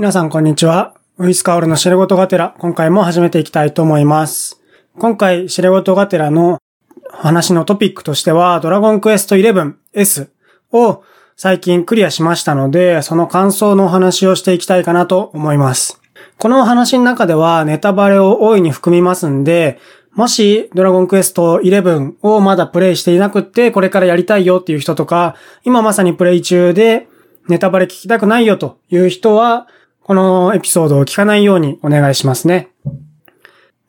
皆さんこんにちは。ウィスカオルの知れ事がてら、今回も始めていきたいと思います。今回、知れ事がてらの話のトピックとしては、ドラゴンクエスト 11S を最近クリアしましたので、その感想のお話をしていきたいかなと思います。この話の中ではネタバレを大いに含みますんで、もし、ドラゴンクエスト11をまだプレイしていなくって、これからやりたいよっていう人とか、今まさにプレイ中で、ネタバレ聞きたくないよという人は、このエピソードを聞かないようにお願いしますね。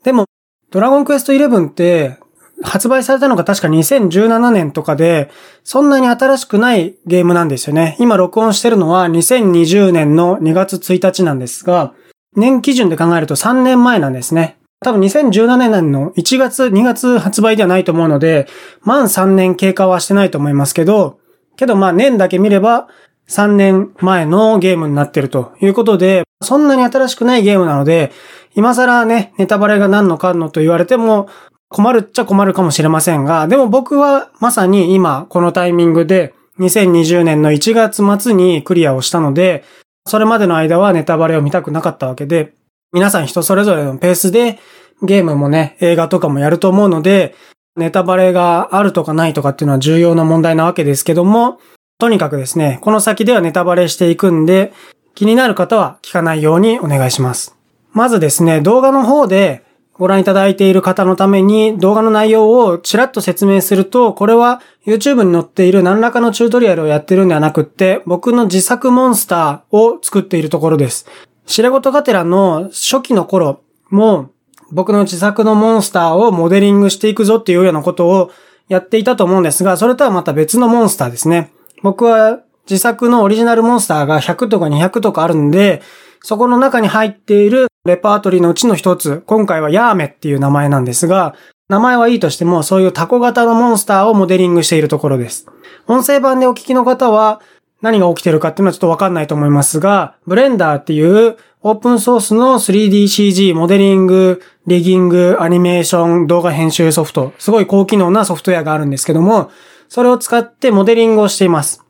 でも、ドラゴンクエスト11って、発売されたのが確か2017年とかで、そんなに新しくないゲームなんですよね。今録音してるのは2020年の2月1日なんですが、年基準で考えると3年前なんですね。多分2017年の1月、2月発売ではないと思うので、満3年経過はしてないと思いますけど、けどまあ年だけ見れば3年前のゲームになってるということで、そんなに新しくないゲームなので、今更ね、ネタバレが何のかんのと言われても困るっちゃ困るかもしれませんが、でも僕はまさに今このタイミングで2020年の1月末にクリアをしたので、それまでの間はネタバレを見たくなかったわけで、皆さん人それぞれのペースでゲームもね、映画とかもやると思うので、ネタバレがあるとかないとかっていうのは重要な問題なわけですけども、とにかくですね、この先ではネタバレしていくんで、気になる方は聞かないようにお願いします。まずですね、動画の方でご覧いただいている方のために動画の内容をちらっと説明すると、これは YouTube に載っている何らかのチュートリアルをやってるんではなくって、僕の自作モンスターを作っているところです。白ごとがてらの初期の頃も、僕の自作のモンスターをモデリングしていくぞっていうようなことをやっていたと思うんですが、それとはまた別のモンスターですね。僕は自作のオリジナルモンスターが100とか200とかあるんで、そこの中に入っているレパートリーのうちの一つ、今回はヤーメっていう名前なんですが、名前はいいとしても、そういうタコ型のモンスターをモデリングしているところです。音声版でお聞きの方は、何が起きてるかっていうのはちょっとわかんないと思いますが、ブレンダーっていうオープンソースの 3DCG、モデリング、リギング、アニメーション、動画編集ソフト、すごい高機能なソフトウェアがあるんですけども、それを使ってモデリングをしています。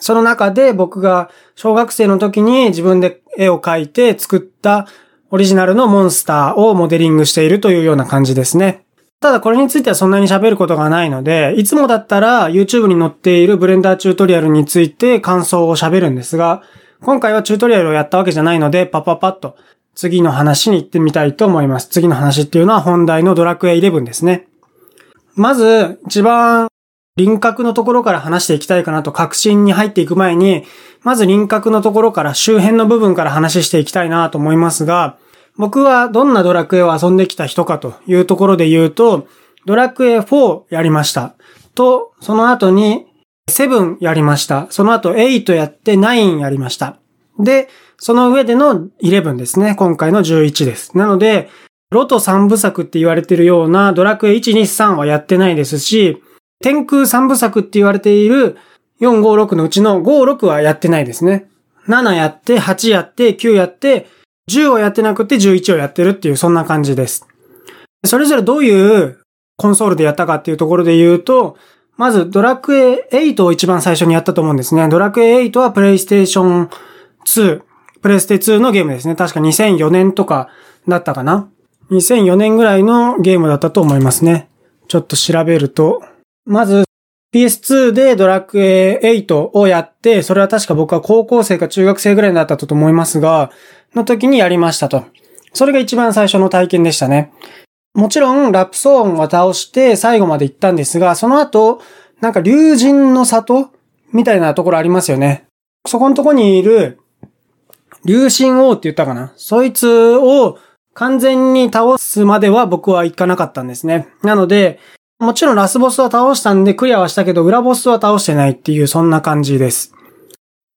その中で僕が小学生の時に自分で絵を描いて作ったオリジナルのモンスターをモデリングしているというような感じですね。ただこれについてはそんなに喋ることがないので、いつもだったら YouTube に載っているブレンダーチュートリアルについて感想を喋るんですが、今回はチュートリアルをやったわけじゃないので、パパパッと次の話に行ってみたいと思います。次の話っていうのは本題のドラクエ11ですね。まず、一番輪郭のところから話していきたいかなと確信に入っていく前に、まず輪郭のところから周辺の部分から話していきたいなと思いますが、僕はどんなドラクエを遊んできた人かというところで言うと、ドラクエ4やりました。と、その後に7やりました。その後8やって9やりました。で、その上での11ですね。今回の11です。なので、ロト3部作って言われてるようなドラクエ1、2、3はやってないですし、天空3部作って言われている4、5、6のうちの5、6はやってないですね。7やって、8やって、9やって、10をやってなくて11をやってるっていうそんな感じです。それぞれどういうコンソールでやったかっていうところで言うと、まずドラクエ8を一番最初にやったと思うんですね。ドラクエ8はプレイステーション2、プレイステ2のゲームですね。確か2004年とかだったかな。2004年ぐらいのゲームだったと思いますね。ちょっと調べると、まず PS2 でドラクエ8をやって、それは確か僕は高校生か中学生ぐらいだったと思いますが、の時にやりましたと。それが一番最初の体験でしたね。もちろん、ラプソーンは倒して最後まで行ったんですが、その後、なんか竜神の里みたいなところありますよね。そこのとこにいる、竜神王って言ったかなそいつを完全に倒すまでは僕は行かなかったんですね。なので、もちろんラスボスは倒したんでクリアはしたけど、裏ボスは倒してないっていうそんな感じです。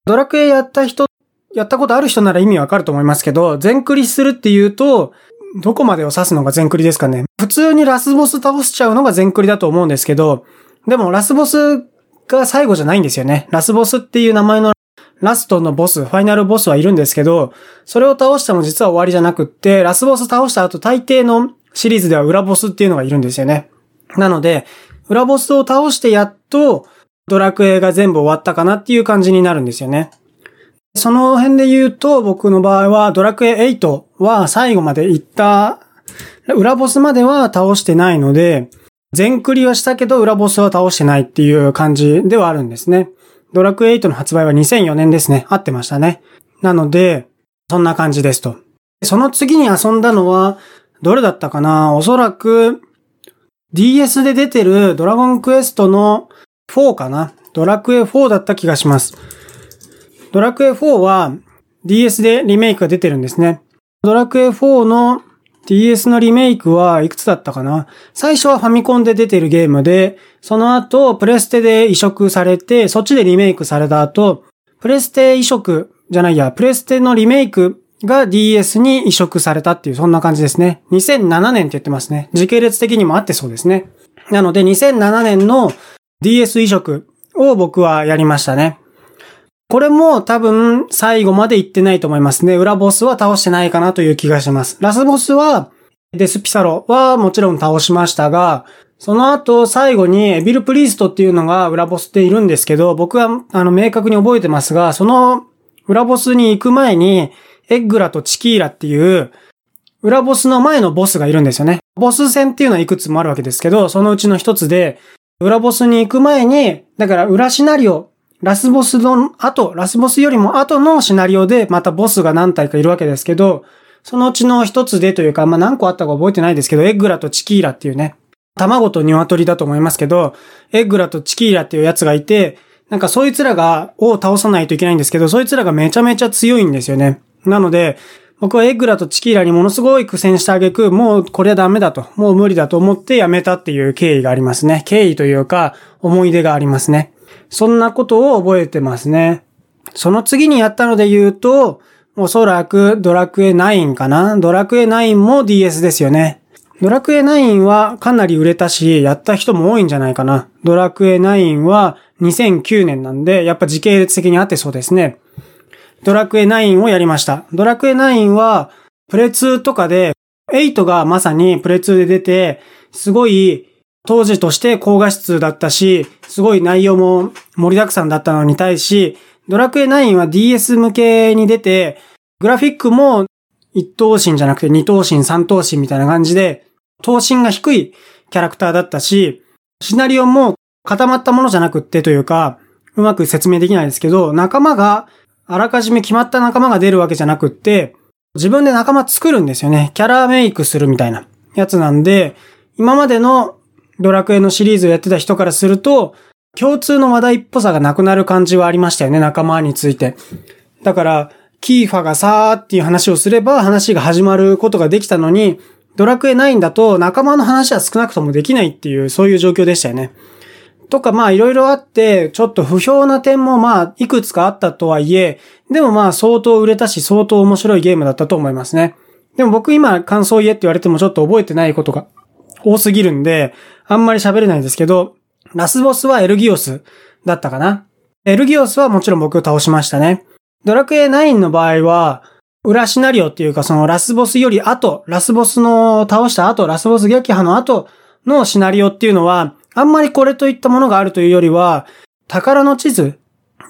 ドラクエやった人、やったことある人なら意味わかると思いますけど、全クリするっていうと、どこまでを指すのが全クリですかね。普通にラスボス倒しちゃうのが全クリだと思うんですけど、でもラスボスが最後じゃないんですよね。ラスボスっていう名前のラストのボス、ファイナルボスはいるんですけど、それを倒しても実は終わりじゃなくって、ラスボス倒した後大抵のシリーズでは裏ボスっていうのがいるんですよね。なので、裏ボスを倒してやっとドラクエが全部終わったかなっていう感じになるんですよね。その辺で言うと、僕の場合はドラクエ8は最後まで行った、裏ボスまでは倒してないので、全クリはしたけど裏ボスは倒してないっていう感じではあるんですね。ドラクエ8の発売は2004年ですね。合ってましたね。なので、そんな感じですと。その次に遊んだのは、どれだったかな？おそらく、DS で出てるドラゴンクエストの4かなドラクエ4だった気がします。ドラクエ4は DS でリメイクが出てるんですね。ドラクエ4の DS のリメイクはいくつだったかな最初はファミコンで出てるゲームで、その後プレステで移植されて、そっちでリメイクされた後、プレステ移植じゃないや、プレステのリメイクが DS に移植されたっていう、そんな感じですね。2007年って言ってますね。時系列的にもあってそうですね。なので2007年の DS 移植を僕はやりましたね。これも多分最後まで行ってないと思いますね。裏ボスは倒してないかなという気がします。ラスボスは、デスピサロはもちろん倒しましたが、その後最後にエビルプリーストっていうのが裏ボスでいるんですけど、僕はあの明確に覚えてますが、その裏ボスに行く前に、エッグラとチキーラっていう、裏ボスの前のボスがいるんですよね。ボス戦っていうのはいくつもあるわけですけど、そのうちの一つで、裏ボスに行く前に、だから裏シナリオラスボスの後、ラスボスよりも後のシナリオでまたボスが何体かいるわけですけど、そのうちの一つでというか、まあ、何個あったか覚えてないですけど、エッグラとチキーラっていうね、卵と鶏だと思いますけど、エッグラとチキーラっていうやつがいて、なんかそいつらが、を倒さないといけないんですけど、そいつらがめちゃめちゃ強いんですよね。なので、僕はエッグラとチキーラにものすごい苦戦してあげく、もうこれはダメだと、もう無理だと思ってやめたっていう経緯がありますね。経緯というか、思い出がありますね。そんなことを覚えてますね。その次にやったので言うと、おそらくドラクエ9かなドラクエ9も DS ですよね。ドラクエ9はかなり売れたし、やった人も多いんじゃないかな。ドラクエ9は2009年なんで、やっぱ時系列的にあってそうですね。ドラクエ9をやりました。ドラクエ9は、プレ2とかで、8がまさにプレ2で出て、すごい当時として高画質だったし、すごい内容も盛りだくさんだったのに対し、ドラクエ9は DS 向けに出て、グラフィックも一等身じゃなくて二等身、三等身みたいな感じで、等身が低いキャラクターだったし、シナリオも固まったものじゃなくってというか、うまく説明できないですけど、仲間が、あらかじめ決まった仲間が出るわけじゃなくって、自分で仲間作るんですよね。キャラメイクするみたいなやつなんで、今までのドラクエのシリーズをやってた人からすると、共通の話題っぽさがなくなる感じはありましたよね、仲間について。だから、キーファがさーっていう話をすれば話が始まることができたのに、ドラクエ9だと仲間の話は少なくともできないっていう、そういう状況でしたよね。とかまあいろいろあって、ちょっと不評な点もまあいくつかあったとはいえ、でもまあ相当売れたし相当面白いゲームだったと思いますね。でも僕今感想言えって言われてもちょっと覚えてないことが多すぎるんで、あんまり喋れないんですけど、ラスボスはエルギオスだったかな。エルギオスはもちろん僕を倒しましたね。ドラクエ9の場合は、裏シナリオっていうかそのラスボスより後、ラスボスの倒した後、ラスボス撃破の後のシナリオっていうのは、あんまりこれといったものがあるというよりは、宝の地図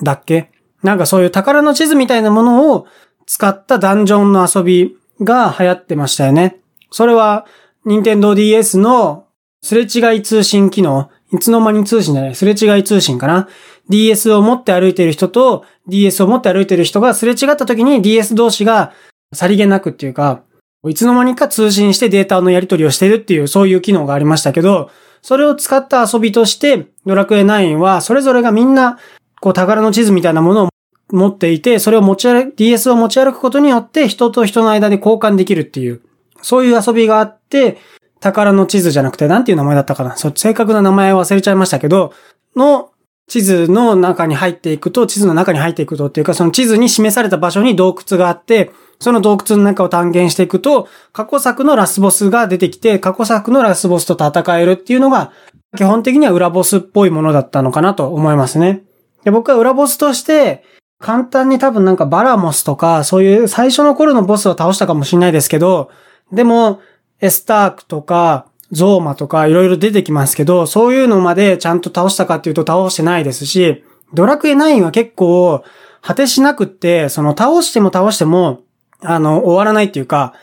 だっけ？なんかそういう宝の地図みたいなものを使ったダンジョンの遊びが流行ってましたよね。それは、任天堂 DS のすれ違い通信機能、いつの間に通信じゃない、すれ違い通信かな？DS を持って歩いてる人と DS を持って歩いてる人がすれ違った時に DS 同士がさりげなくっていうか、いつの間にか通信してデータのやり取りをしてるっていうそういう機能がありましたけど、それを使った遊びとして、ドラクエ9はそれぞれがみんな、こう宝の地図みたいなものを持っていて、それを持ち歩く、DS を持ち歩くことによって人と人の間で交換できるっていう、そういう遊びがあって、宝の地図じゃなくて、なんていう名前だったかな。そ正確な名前忘れちゃいましたけど、の地図の中に入っていくと、地図の中に入っていくとっていうか、その地図に示された場所に洞窟があって、その洞窟の中を探検していくと、過去作のラスボスが出てきて、過去作のラスボスと戦えるっていうのが、基本的には裏ボスっぽいものだったのかなと思いますね。で僕は裏ボスとして、簡単に多分なんかバラモスとか、そういう最初の頃のボスを倒したかもしれないですけど、でも、エスタークとか、ゾーマとかいろいろ出てきますけど、そういうのまでちゃんと倒したかっていうと倒してないですし、ドラクエ9は結構、果てしなくって、その倒しても倒しても、あの、終わらないっていうか、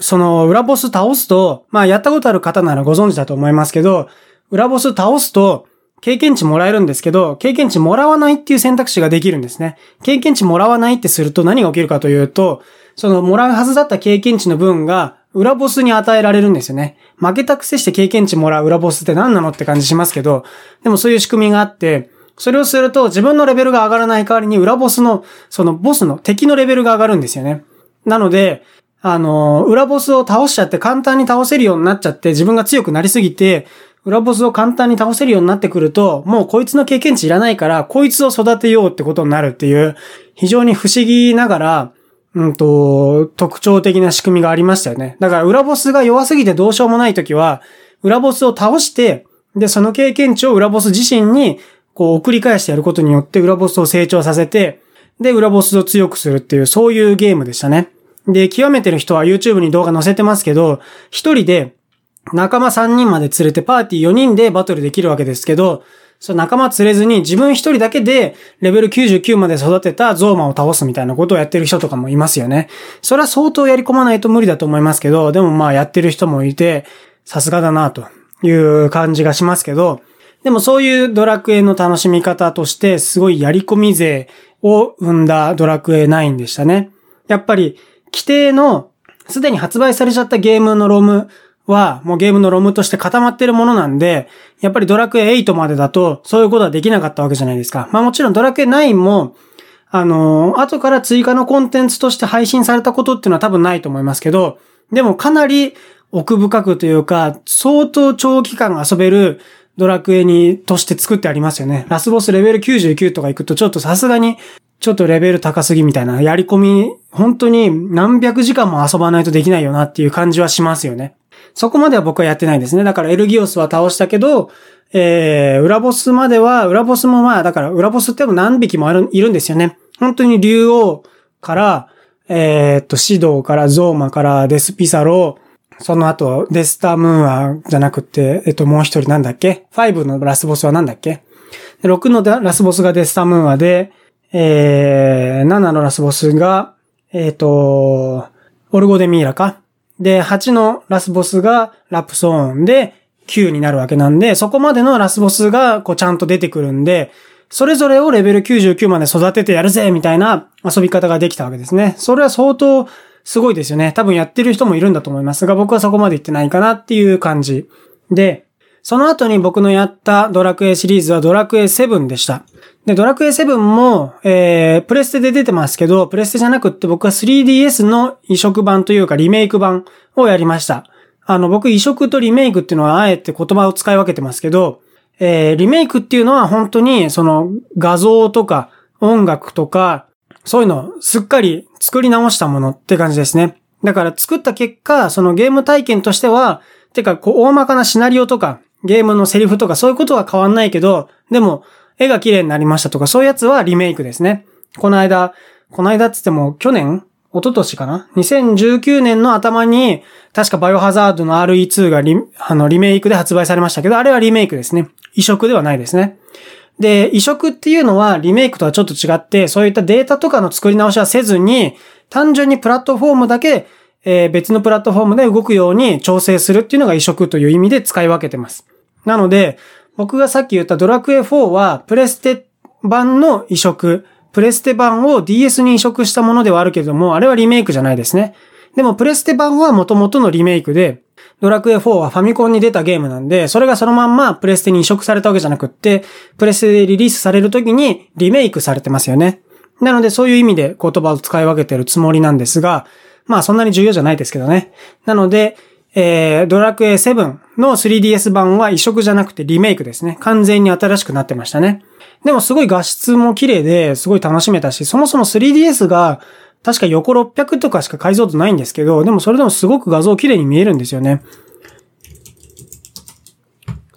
その裏ボス倒すと、まあやったことある方ならご存知だと思いますけど、裏ボス倒すと、経験値もらえるんですけど、経験値もらわないっていう選択肢ができるんですね。経験値もらわないってすると何が起きるかというと、そのもらうはずだった経験値の分が裏ボスに与えられるんですよね。負けたくせして経験値もらう裏ボスって何なのって感じしますけど、でもそういう仕組みがあって、それをすると自分のレベルが上がらない代わりに裏ボスの、そのボスの敵のレベルが上がるんですよね。なので、あの、裏ボスを倒しちゃって簡単に倒せるようになっちゃって自分が強くなりすぎて、裏ボスを簡単に倒せるようになってくると、もうこいつの経験値いらないから、こいつを育てようってことになるっていう、非常に不思議ながら、うんと、特徴的な仕組みがありましたよね。だから裏ボスが弱すぎてどうしようもないときは、裏ボスを倒して、で、その経験値を裏ボス自身に、こう送り返してやることによって裏ボスを成長させて、で、裏ボスを強くするっていう、そういうゲームでしたね。で、極めてる人は YouTube に動画載せてますけど、一人で仲間3人まで連れてパーティー4人でバトルできるわけですけど、その仲間連れずに自分一人だけでレベル99まで育てたゾーマを倒すみたいなことをやってる人とかもいますよね。それは相当やり込まないと無理だと思いますけど、でもまあやってる人もいて、さすがだなという感じがしますけど、でもそういうドラクエの楽しみ方としてすごいやり込み勢を生んだドラクエ9でしたね。やっぱり規定のすでに発売されちゃったゲームのロムはもうゲームのロムとして固まってるものなんで、やっぱりドラクエ8までだとそういうことはできなかったわけじゃないですか。まあもちろんドラクエ9も、あのー、後から追加のコンテンツとして配信されたことっていうのは多分ないと思いますけど、でもかなり奥深くというか、相当長期間遊べるドラクエに、として作ってありますよね。ラスボスレベル99とか行くとちょっとさすがにちょっとレベル高すぎみたいな、やり込み、本当に何百時間も遊ばないとできないよなっていう感じはしますよね。そこまでは僕はやってないですね。だからエルギオスは倒したけど、えー、裏ボスまでは、裏ボスもまあ、だから裏ボスっても何匹もある、いるんですよね。本当に竜王から、えー、っと、シドからゾーマからデスピサロ、その後、デスタームーアじゃなくて、えっと、もう一人なんだっけ ?5 のラスボスはなんだっけ ?6 のラスボスがデスタームーアで、えー、7のラスボスが、えっ、と、オルゴデミーラか？で、8のラスボスがラプソーンで9になるわけなんで、そこまでのラスボスがこうちゃんと出てくるんで、それぞれをレベル99まで育ててやるぜみたいな遊び方ができたわけですね。それは相当すごいですよね。多分やってる人もいるんだと思いますが、僕はそこまで行ってないかなっていう感じ。で、その後に僕のやったドラクエシリーズはドラクエ7でした。で、ドラクエ7も、えー、プレステで出てますけど、プレステじゃなくって僕は 3DS の移植版というかリメイク版をやりました。あの、僕移植とリメイクっていうのはあえて言葉を使い分けてますけど、えー、リメイクっていうのは本当にその画像とか音楽とか、そういうのをすっかり作り直したものって感じですね。だから作った結果、そのゲーム体験としては、てか、こう、大まかなシナリオとか、ゲームのセリフとかそういうことは変わんないけど、でも、絵が綺麗になりましたとか、そういうやつはリメイクですね。この間、この間って言っても、去年？一昨年かな ?2019 年の頭に、確かバイオハザードの RE2 がリあのリメイクで発売されましたけど、あれはリメイクですね。移植ではないですね。で、移植っていうのはリメイクとはちょっと違って、そういったデータとかの作り直しはせずに、単純にプラットフォームだけ、えー、別のプラットフォームで動くように調整するっていうのが移植という意味で使い分けてます。なので、僕がさっき言ったドラクエ4はプレステ版の移植、プレステ版を DS に移植したものではあるけれども、あれはリメイクじゃないですね。でもプレステ版は元々のリメイクで、ドラクエ4はファミコンに出たゲームなんで、それがそのまんまプレステに移植されたわけじゃなくって、プレステでリリースされる時にリメイクされてますよね。なのでそういう意味で言葉を使い分けてるつもりなんですが、まあそんなに重要じゃないですけどね。なので、えー、ドラクエ7の 3DS 版は移植じゃなくてリメイクですね。完全に新しくなってましたね。でもすごい画質も綺麗ですごい楽しめたし、そもそも 3DS が確か横600とかしか解像度ないんですけど、でもそれでもすごく画像綺麗に見えるんですよね。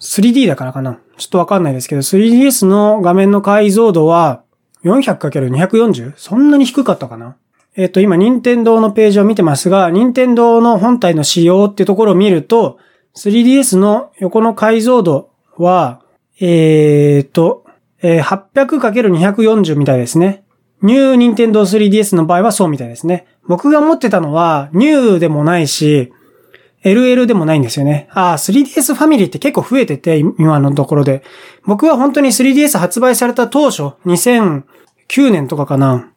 3D だからかなちょっとわかんないですけど、3DS の画面の解像度は 400×240? そんなに低かったかな？えっ、と、今、任天堂のページを見てますが、任天堂の本体の仕様っていうところを見ると、3DS の横の解像度は、えっ、と、えー、800×240 みたいですね。ニューニンテンドー 3DS の場合はそうみたいですね。僕が持ってたのは、ニューでもないし、LL でもないんですよね。ああ、3DS ファミリーって結構増えてて、今のところで。僕は本当に 3DS 発売された当初、2009年とかかな、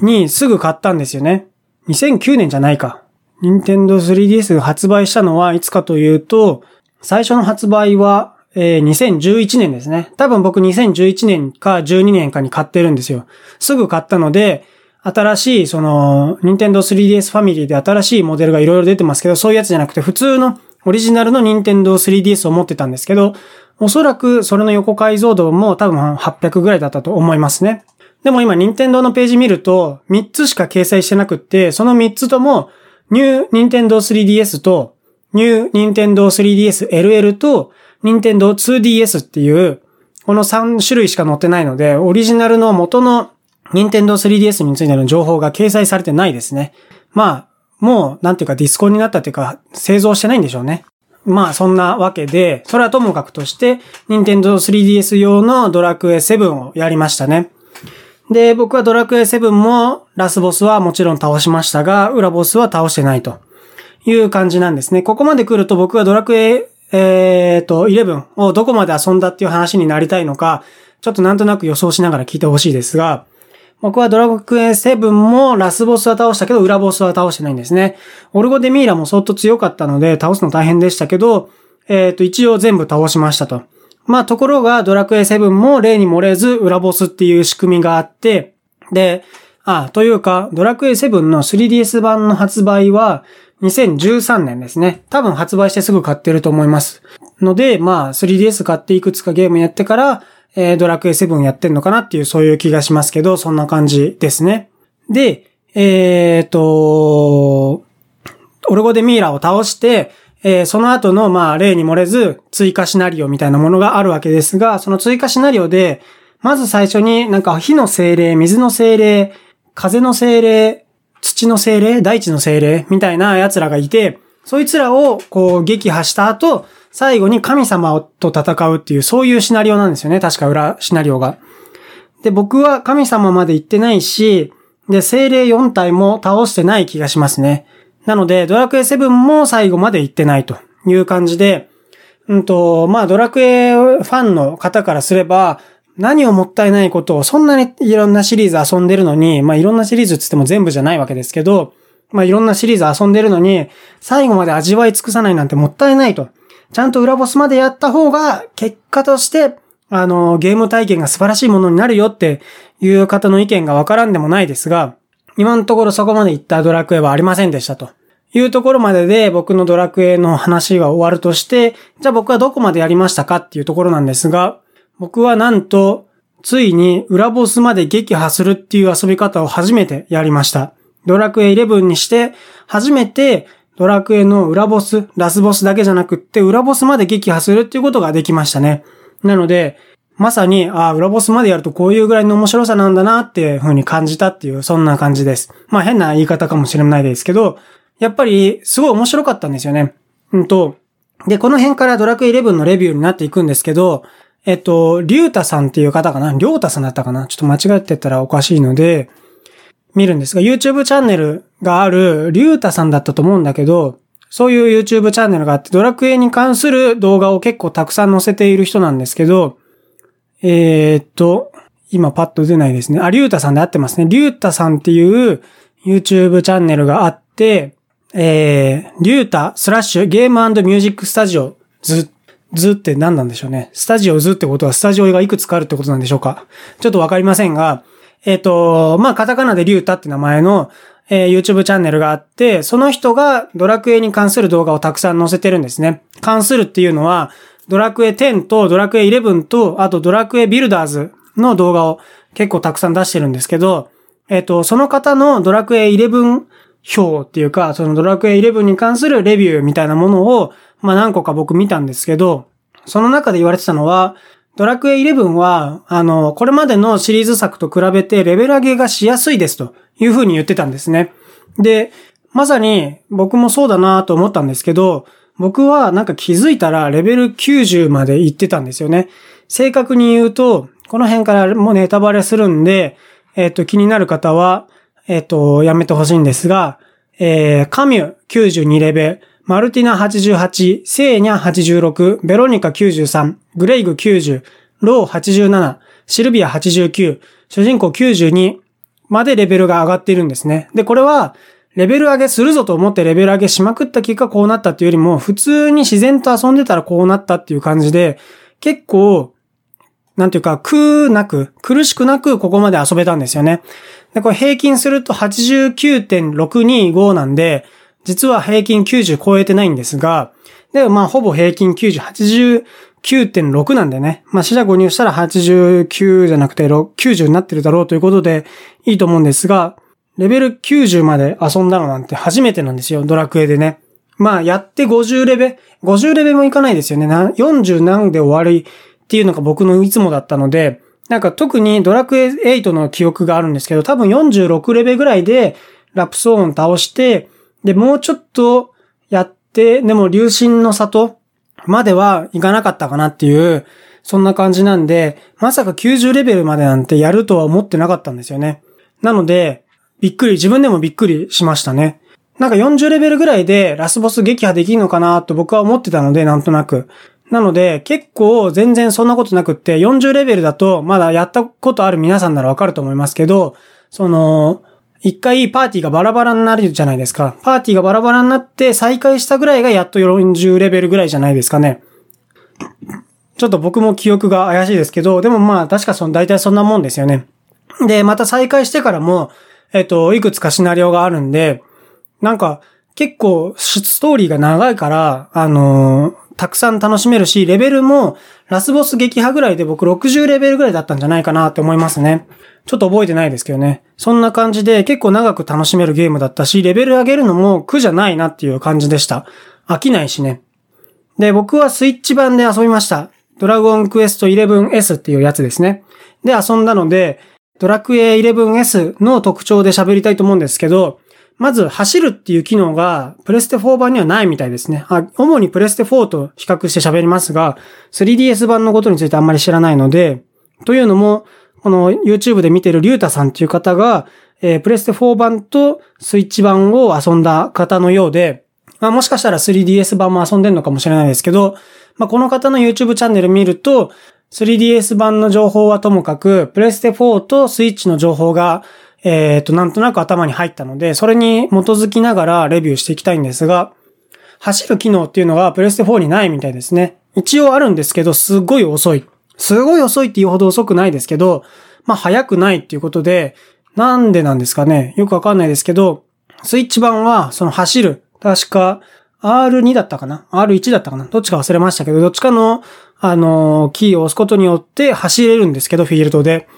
にすぐ買ったんですよね。2009年じゃないか。任天堂 3DS が発売したのはいつかというと、最初の発売は、えー、2011年ですね。多分僕2011年か12年かに買ってるんですよ。すぐ買ったので、新しい、その、任天堂 3DS ファミリーで新しいモデルがいろいろ出てますけど、そういうやつじゃなくて、普通のオリジナルの任天堂 3DS を持ってたんですけど、おそらくそれの横解像度も多分800ぐらいだったと思いますね。でも今、任天堂のページ見ると、3つしか掲載してなくって、その3つとも、ニュー任天堂 3DS と、ニュー任天堂 3DS LL と、任天堂 2DS っていう、この3種類しか載ってないので、オリジナルの元の任天堂 3DS についての情報が掲載されてないですね。まあ、もう、なんていうかディスコンになったっていうか、製造してないんでしょうね。まあ、そんなわけで、それはともかくとして、任天堂 3DS 用のドラクエ7をやりましたね。で、僕はドラクエ7もラスボスはもちろん倒しましたが、裏ボスは倒してないという感じなんですね。ここまで来ると僕はドラクエ、えー、と、11をどこまで遊んだっていう話になりたいのか、ちょっとなんとなく予想しながら聞いてほしいですが、僕はドラゴンクエ7もラスボスは倒したけど、裏ボスは倒してないんですね。オルゴデミーラも相当強かったので、倒すの大変でしたけど、えっ、ー、と、一応全部倒しましたと。まあ、ところが、ドラクエ7も例に漏れず、裏ボスっていう仕組みがあって、で、あ、というか、ドラクエ7の 3DS 版の発売は、2013年ですね。多分発売してすぐ買ってると思います。ので、まあ、3DS 買っていくつかゲームやってから、えー、ドラクエ7やってんのかなっていう、そういう気がしますけど、そんな感じですね。で、えー、と、オルゴデミーラを倒して、えー、その後の、まあ、例に漏れず、追加シナリオみたいなものがあるわけですが、その追加シナリオで、まず最初になんか火の精霊、水の精霊、風の精霊、土の精霊、大地の精霊みたいな奴らがいて、そいつらをこう撃破した後、最後に神様と戦うっていう、そういうシナリオなんですよね。確か裏シナリオが。で、僕は神様まで行ってないし、で、精霊4体も倒してない気がしますね。なので、ドラクエ7も最後まで行ってないという感じで、うんと、まあ、ドラクエファンの方からすれば、何をもったいないことを、そんなにいろんなシリーズ遊んでるのに、まあ、いろんなシリーズつっても全部じゃないわけですけど、まあ、いろんなシリーズ遊んでるのに、最後まで味わい尽くさないなんてもったいないと。ちゃんと裏ボスまでやった方が、結果として、あの、ゲーム体験が素晴らしいものになるよっていう方の意見がわからんでもないですが、今のところそこまで行ったドラクエはありませんでしたと。いうところまでで僕のドラクエの話が終わるとして、じゃあ僕はどこまでやりましたかっていうところなんですが、僕はなんと、ついに裏ボスまで撃破するっていう遊び方を初めてやりました。ドラクエ11にして、初めてドラクエの裏ボス、ラスボスだけじゃなくって、裏ボスまで撃破するっていうことができましたね。なので、まさに、ああ、裏ボスまでやるとこういうぐらいの面白さなんだなっていう風に感じたっていう、そんな感じです。まあ変な言い方かもしれないですけど、やっぱりすごい面白かったんですよね。うんと、で、この辺からドラクエ11のレビューになっていくんですけど、えっと、リュータさんっていう方かな？リョータさんだったかな？ちょっと間違ってたらおかしいので、見るんですが、YouTube チャンネルがあるリュータさんだったと思うんだけど、そういう YouTube チャンネルがあって、ドラクエに関する動画を結構たくさん載せている人なんですけど、えー、っと、今パッと出ないですね。あ、リュータさんで合ってますね。リュータさんっていう YouTube チャンネルがあって、えー、リュータスラッシュゲームミュージックスタジオず、ずって何なんでしょうね。スタジオずってことはスタジオがいくつかあるってことなんでしょうか。ちょっとわかりませんが、えっ、ー、と、まあ、カタカナでリュータって名前の、えー、YouTube チャンネルがあって、その人がドラクエに関する動画をたくさん載せてるんですね。関するっていうのは、ドラクエ10とドラクエ11と、あとドラクエビルダーズの動画を結構たくさん出してるんですけど、えっ、ー、と、その方のドラクエ11表っていうか、そのドラクエ11に関するレビューみたいなものを、まあ何個か僕見たんですけど、その中で言われてたのは、ドラクエ11は、あの、これまでのシリーズ作と比べてレベル上げがしやすいですというふうに言ってたんですね。で、まさに僕もそうだなと思ったんですけど、僕はなんか気づいたらレベル90まで行ってたんですよね。正確に言うと、この辺からもうネタバレするんで、えっ、と、気になる方は、えっ、と、やめてほしいんですが、えー、カミュ92レベル、マルティナ88、セーニャ86、ベロニカ93、グレイグ90、ロー87、シルビア89、主人公92までレベルが上がっているんですね。で、これは、レベル上げするぞと思ってレベル上げしまくった結果こうなったっていうよりも、普通に自然と遊んでたらこうなったっていう感じで、結構、なんていうか、苦なく、苦しくなくここまで遊べたんですよね。で、これ平均すると89.625なんで、実は平均90超えてないんですが、で、まあ、ほぼ平均90、89.6なんでね。まあ、死者誤入したら89じゃなくて90になってるだろうということでいいと思うんですが、レベル90まで遊んだのなんて初めてなんですよ、ドラクエでね。まあ、やって50レベ、50レベもいかないですよね。40何で終わりっていうのが僕のいつもだったので、なんか特にドラクエ8の記憶があるんですけど、多分46レベぐらいでラプソーン倒して、で、もうちょっとやって、でも流神の里まではいかなかったかなっていう、そんな感じなんで、まさか90レベルまでなんてやるとは思ってなかったんですよね。なので、びっくり、自分でもびっくりしましたね。なんか40レベルぐらいでラスボス撃破できるのかなと僕は思ってたので、なんとなく。なので、結構全然そんなことなくって、40レベルだとまだやったことある皆さんならわかると思いますけど、その、一回パーティーがバラバラになるじゃないですか。パーティーがバラバラになって再開したぐらいがやっと40レベルぐらいじゃないですかね。ちょっと僕も記憶が怪しいですけど、でもまあ確かその大体そんなもんですよね。で、また再開してからも、えっと、いくつかシナリオがあるんで、なんか、結構、ストーリーが長いから、あのー、たくさん楽しめるし、レベルも、ラスボス撃破ぐらいで僕60レベルぐらいだったんじゃないかなって思いますね。ちょっと覚えてないですけどね。そんな感じで結構長く楽しめるゲームだったし、レベル上げるのも苦じゃないなっていう感じでした。飽きないしね。で、僕はスイッチ版で遊びました。ドラゴンクエスト 11S っていうやつですね。で、遊んだので、ドラクエ 11S の特徴で喋りたいと思うんですけど、まず走るっていう機能がプレステ4版にはないみたいですね。あ主にプレステ4と比較して喋りますが、3DS 版のことについてあんまり知らないので、というのも、この YouTube で見てるリュータさんっていう方が、えー、プレステ4版とスイッチ版を遊んだ方のようで、まあ、もしかしたら 3DS 版も遊んでるのかもしれないですけど、まあ、この方の YouTube チャンネル見ると、3DS 版の情報はともかく、プレステ4とスイッチの情報が、えっ、と、なんとなく頭に入ったので、それに基づきながらレビューしていきたいんですが、走る機能っていうのがプレステ4にないみたいですね。一応あるんですけど、すっごい遅い。すごい遅いって言うほど遅くないですけど、まあ速くないっていうことで、なんでなんですかね。よくわかんないですけど、スイッチ版はその走る。確か R2 だったかな ?R1 だったかな？どっちか忘れましたけど、どっちかのあの、キーを押すことによって走れるんですけど、フィールドで。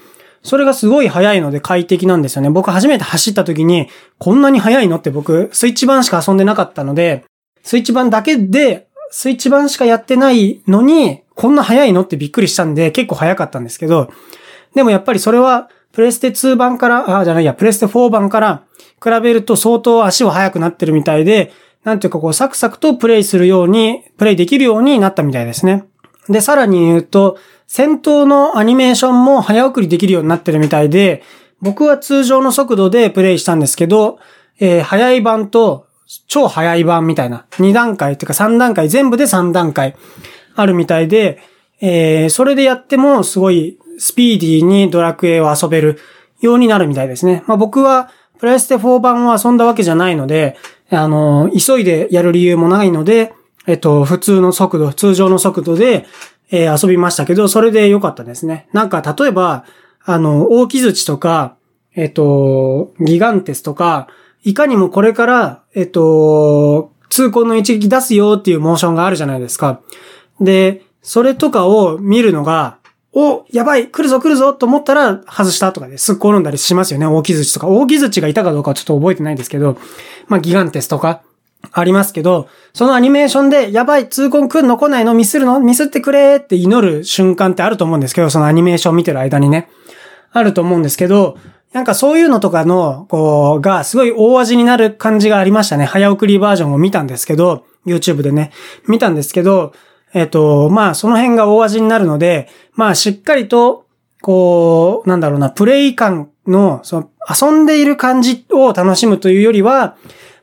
それがすごい速いので快適なんですよね。僕初めて走った時に、こんなに速いのって僕、スイッチ版しか遊んでなかったので、スイッチ版だけで、スイッチ版しかやってないのに、こんな速いのってびっくりしたんで、結構速かったんですけど、でもやっぱりそれは、プレステ2版から、あ、じゃないや、プレステ4版から比べると相当足は速くなってるみたいで、なんていうかこうサクサクとプレイするように、プレイできるようになったみたいですね。で、さらに言うと、戦闘のアニメーションも早送りできるようになってるみたいで、僕は通常の速度でプレイしたんですけど、えー、早い版と超早い版みたいな、2段階っていうか3段階、全部で3段階あるみたいで、えー、それでやってもすごいスピーディーにドラクエを遊べるようになるみたいですね。まあ僕はプレステ4版を遊んだわけじゃないので、あの、急いでやる理由もないので、えっと、普通の速度、通常の速度で、えー、遊びましたけど、それで良かったですね。なんか、例えば、あの、大木槌とか、えっと、ギガンテスとか、いかにもこれから、えっと、通行の一撃出すよっていうモーションがあるじゃないですか。で、それとかを見るのが、お、やばい、来るぞ来るぞと思ったら外したとかですっ転んだりしますよね。大木槌とか。大木槌がいたかどうかはちょっと覚えてないんですけど、まあ、ギガンテスとか。ありますけど、そのアニメーションで、やばい、痛恨来んの来ないのミスるの？ミスってくれって祈る瞬間ってあると思うんですけど、そのアニメーション見てる間にね。あると思うんですけど、なんかそういうのとかの、こう、がすごい大味になる感じがありましたね。早送りバージョンを見たんですけど、YouTube でね、見たんですけど、えっ、と、まあその辺が大味になるので、まあしっかりと、こう、なんだろうな、プレイ感の、その、遊んでいる感じを楽しむというよりは、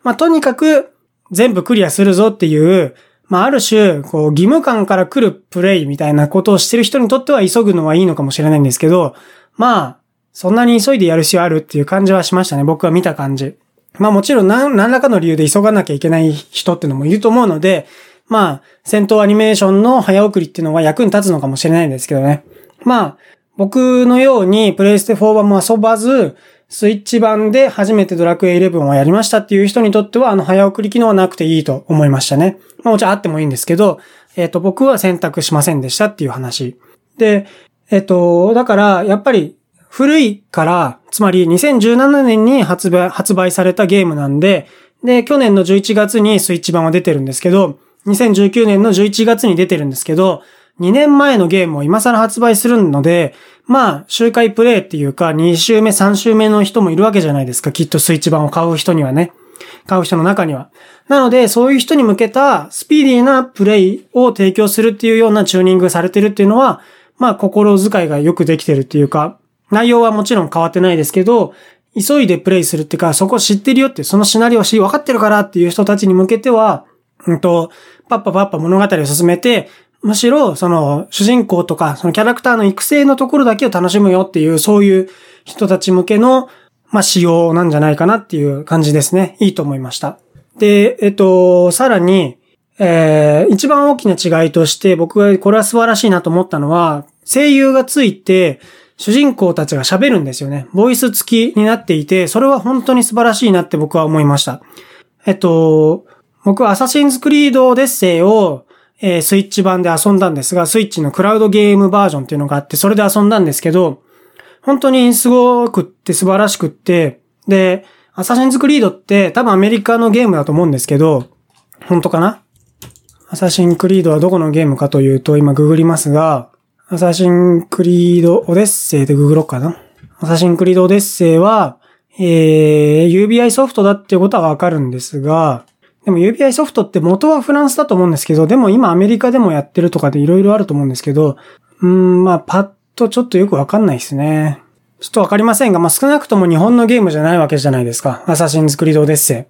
まあ、とにかく全部クリアするぞっていう、まあ、ある種、こう、義務感から来るプレイみたいなことをしてる人にとっては急ぐのはいいのかもしれないんですけど、まあ、そんなに急いでやる必要あるっていう感じはしましたね。僕は見た感じ。まあもちろん何何らかの理由で急がなきゃいけない人っていうのもいると思うので、まあ、戦闘アニメーションの早送りっていうのは役に立つのかもしれないんですけどね。まあ、僕のようにプレイステ4版も遊ばず、スイッチ版で初めてドラクエ11をやりましたっていう人にとっては、あの早送り機能はなくていいと思いましたね。まあもちろんあってもいいんですけど、えっ、ー、と、僕は選択しませんでしたっていう話。で、えっ、ー、と、だから、やっぱり、古いから、つまり2017年に発売、発売されたゲームなんで、で、去年の11月にスイッチ版は出てるんですけど、2019年の11月に出てるんですけど、2年前のゲームを今更発売するので、まあ、周回プレイっていうか、2週目、3週目の人もいるわけじゃないですか。きっとスイッチ版を買う人にはね。買う人の中には。なので、そういう人に向けたスピーディーなプレイを提供するっていうようなチューニングされてるっていうのは、まあ、心遣いがよくできてるっていうか、内容はもちろん変わってないですけど、急いでプレイするっていうか、そこ知ってるよって、そのシナリオを知り分かってるからっていう人たちに向けては、うんと、パッパパッパ物語を進めて、むしろ、その、主人公とか、そのキャラクターの育成のところだけを楽しむよっていう、そういう人たち向けの、まあ、仕様なんじゃないかなっていう感じですね。いいと思いました。で、えっと、さらに、えー、一番大きな違いとして、僕がこれは素晴らしいなと思ったのは、声優がついて、主人公たちが喋るんですよね。ボイス付きになっていて、それは本当に素晴らしいなって僕は思いました。えっと、僕はアサシンズクリードデッセイを、えー、スイッチ版で遊んだんですが、スイッチのクラウドゲームバージョンっていうのがあって、それで遊んだんですけど、本当にすごくって素晴らしくって、で、アサシンズクリードって多分アメリカのゲームだと思うんですけど、本当かな？アサシンクリードはどこのゲームかというと、今ググりますが、アサシンクリードオデッセイでググろうかな？アサシンクリードオデッセイは、えー、UBI ソフトだっていうことはわかるんですが、でも UBI ソフトって元はフランスだと思うんですけど、でも今アメリカでもやってるとかで色々あると思うんですけど、うん、まあパッとちょっとよくわかんないですね。ちょっとわかりませんが、まあ少なくとも日本のゲームじゃないわけじゃないですか。アサシンズクリードオデッセ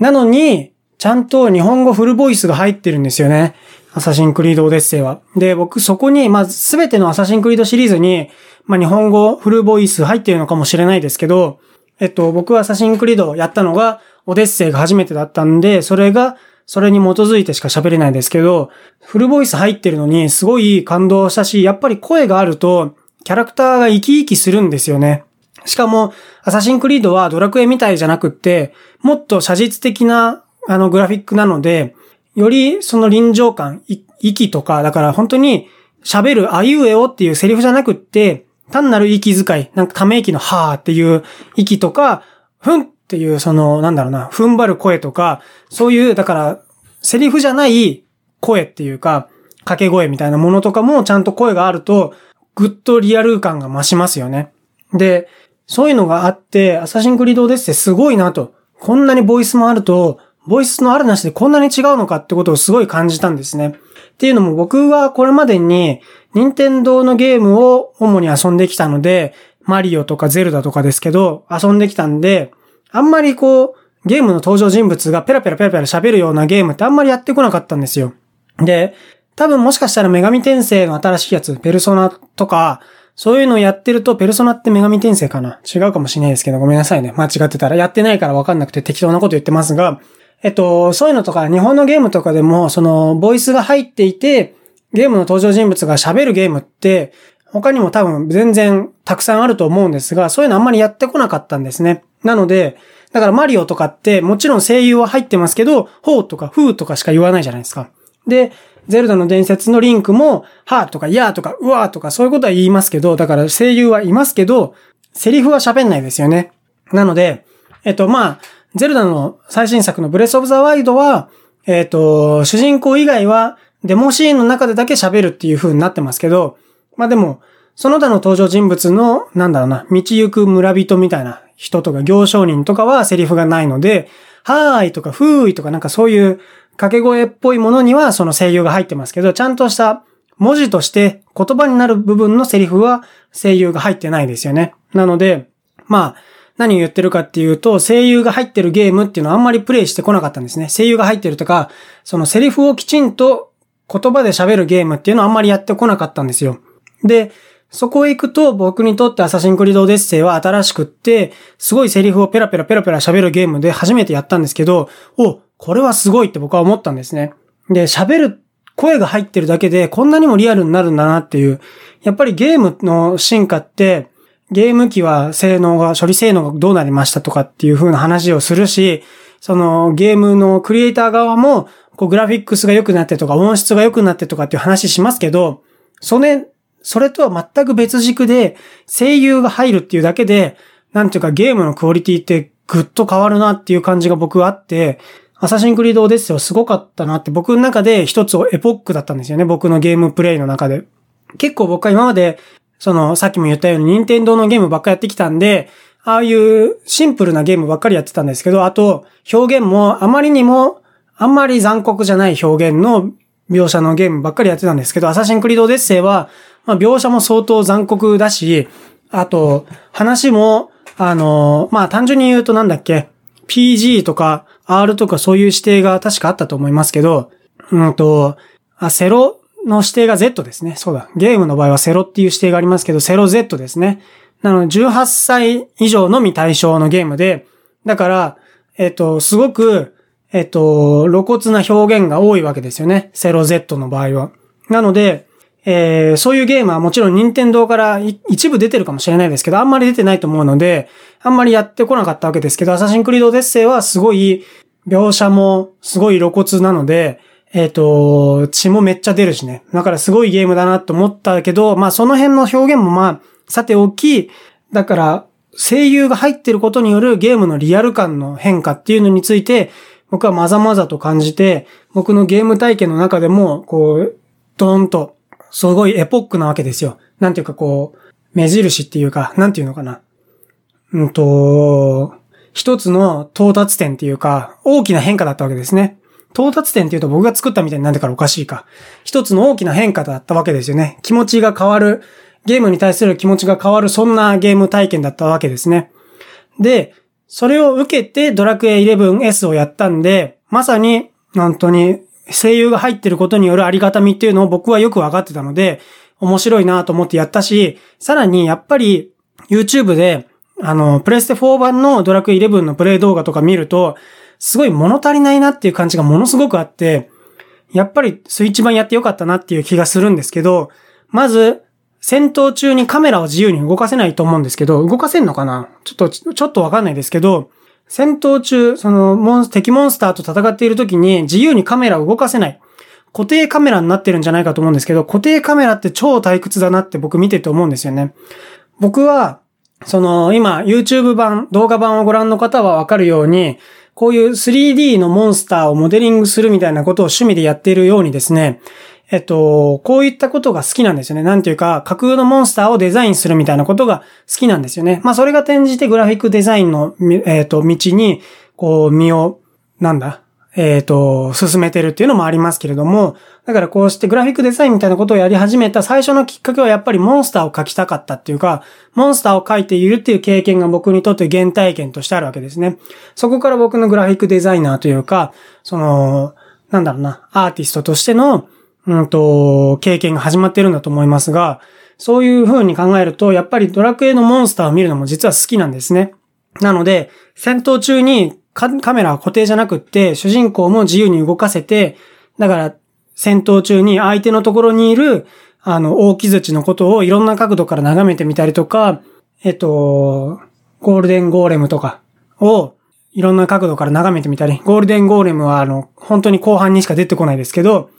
イ。なのに、ちゃんと日本語フルボイスが入ってるんですよね。アサシンクリードオデッセイは。で、僕そこに、まあすべてのアサシンクリードシリーズに、まあ日本語フルボイス入ってるのかもしれないですけど、えっと、僕はアサシンクリードをやったのが、オデッセイが初めてだったんで、それが、それに基づいてしか喋れないですけど、フルボイス入ってるのにすごい感動したし、やっぱり声があると、キャラクターが生き生きするんですよね。しかも、アサシンクリードはドラクエみたいじゃなくって、もっと写実的な、あの、グラフィックなので、よりその臨場感、息とか、だから本当に喋るあいうえおっていうセリフじゃなくって、単なる息遣い、なんかため息のはーっていう息とか、ふんっていう、その、なんだろうな、踏ん張る声とか、そういう、だから、セリフじゃない声っていうか、掛け声みたいなものとかもちゃんと声があると、ぐっとリアル感が増しますよね。で、そういうのがあって、アサシンクリードデッセすごいなと。こんなにボイスもあると、ボイスのあるなしでこんなに違うのかってことをすごい感じたんですね。っていうのも僕はこれまでに、任天堂のゲームを主に遊んできたので、マリオとかゼルダとかですけど、遊んできたんで、あんまりこう、ゲームの登場人物がペラペラペラペラ喋るようなゲームってあんまりやってこなかったんですよ。で、多分もしかしたら女神転生の新しいやつ、ペルソナとか、そういうのをやってると、ペルソナって女神転生かな違うかもしれないですけど、ごめんなさいね。間違ってたら。やってないからわかんなくて適当なこと言ってますが、えっと、そういうのとか、日本のゲームとかでも、その、ボイスが入っていて、ゲームの登場人物が喋るゲームって、他にも多分全然たくさんあると思うんですが、そういうのあんまりやってこなかったんですね。なので、だからマリオとかってもちろん声優は入ってますけど、ほうとかふうとかしか言わないじゃないですか。で、ゼルダの伝説のリンクも、はーとかやーとかうわーとかそういうことは言いますけど、だから声優はいますけど、セリフは喋んないですよね。なので、えっと、まあ、ゼルダの最新作のブレスオブザワイドは、えっと、主人公以外はデモシーンの中でだけ喋るっていう風になってますけど、まあでも、その他の登場人物の、なんだろうな、道行く村人みたいな人とか行商人とかはセリフがないので、はーいとかふーいとかなんかそういう掛け声っぽいものにはその声優が入ってますけど、ちゃんとした文字として言葉になる部分のセリフは声優が入ってないですよね。なので、まあ、何を言ってるかっていうと、声優が入ってるゲームっていうのはあんまりプレイしてこなかったんですね。声優が入ってるとか、そのセリフをきちんと言葉で喋るゲームっていうのはあんまりやってこなかったんですよ。で、そこへ行くと僕にとってアサシンクリードオデッセイは新しくって、すごいセリフをペラペラペラペラ喋るゲームで初めてやったんですけど、お、これはすごいって僕は思ったんですね。で、喋る声が入ってるだけでこんなにもリアルになるんだなっていう。やっぱりゲームの進化って、ゲーム機は性能が、処理性能がどうなりましたとかっていう風な話をするし、そのゲームのクリエイター側も、こうグラフィックスが良くなってとか音質が良くなってとかっていう話しますけど、それ、それとは全く別軸で声優が入るっていうだけで、なんていうかゲームのクオリティってぐっと変わるなっていう感じが僕はあって、アサシンクリードオデッセイはすごかったなって僕の中で一つエポックだったんですよね。僕のゲームプレイの中で。結構僕は今までその、さっきも言ったように、任天堂のゲームばっかやってきたんで、ああいうシンプルなゲームばっかりやってたんですけど、あと、表現もあまりにも、あんまり残酷じゃない表現の描写のゲームばっかりやってたんですけど、アサシンクリードオデッセイは、まあ、描写も相当残酷だし、あと、話も、あの、まあ、単純に言うとなんだっけ、PG とか R とかそういう指定が確かあったと思いますけど、うんと、あ、セロの指定が Z ですね。そうだ。ゲームの場合はセロっていう指定がありますけど、セロ Z ですね。なので、18歳以上のみ対象のゲームで、だから、えっ、と、すごく、えっ、と、露骨な表現が多いわけですよね。セロ Z の場合は。なので、えー、そういうゲームはもちろん任天堂から一部出てるかもしれないですけど、あんまり出てないと思うので、あんまりやってこなかったわけですけど、アサシンクリードデッセイはすごい、描写もすごい露骨なので、えっ、ー、と、血もめっちゃ出るしね。だからすごいゲームだなと思ったけど、まあその辺の表現もまあ、さておき、だから声優が入ってることによるゲームのリアル感の変化っていうのについて、僕はまざまざと感じて、僕のゲーム体験の中でも、こう、ドーンと、すごいエポックなわけですよ。なんていうかこう、目印っていうか、なんていうのかな。うんと、一つの到達点っていうか、大きな変化だったわけですね。到達点っていうと僕が作ったみたいになんでからおかしいか。一つの大きな変化だったわけですよね。気持ちが変わる。ゲームに対する気持ちが変わる、そんなゲーム体験だったわけですね。で、それを受けてドラクエ 11S をやったんで、まさに、本当に声優が入ってることによるありがたみっていうのを僕はよくわかってたので、面白いなと思ってやったし、さらにやっぱり YouTube で、あの、プレステ4版のドラクエ11のプレイ動画とか見ると、すごい物足りないなっていう感じがものすごくあって、やっぱりスイッチ版やってよかったなっていう気がするんですけど、まず、戦闘中にカメラを自由に動かせないと思うんですけど、動かせんのかな？ちょっと、ちょっとわかんないですけど、戦闘中、その、モン、敵モンスターと戦っている時に自由にカメラを動かせない。固定カメラになってるんじゃないかと思うんですけど、固定カメラって超退屈だなって僕見てて思うんですよね。僕は、その、今、YouTube 版、動画版をご覧の方はわかるように、こういう 3D のモンスターをモデリングするみたいなことを趣味でやっているようにですね、えっと、こういったことが好きなんですよね。なんていうか、架空のモンスターをデザインするみたいなことが好きなんですよね。まあ、それが転じてグラフィックデザインの、えっと、道に、こう、身を、なんだ、えっ、と、進めてるっていうのもありますけれども、だからこうしてグラフィックデザインみたいなことをやり始めた最初のきっかけはやっぱりモンスターを描きたかったっていうか、モンスターを描いているっていう経験が僕にとって原体験としてあるわけですね。そこから僕のグラフィックデザイナーというか、その、なんだろうな、アーティストとしての、うんと、経験が始まってるんだと思いますが、そういう風に考えると、やっぱりドラクエのモンスターを見るのも実は好きなんですね。なので、戦闘中にカメラは固定じゃなくって、主人公も自由に動かせて、だから戦闘中に相手のところにいる、あの、大木槌のことをいろんな角度から眺めてみたりとか、えっと、ゴールデンゴーレムとかをいろんな角度から眺めてみたり、ゴールデンゴーレムはあの、本当に後半にしか出てこないですけど、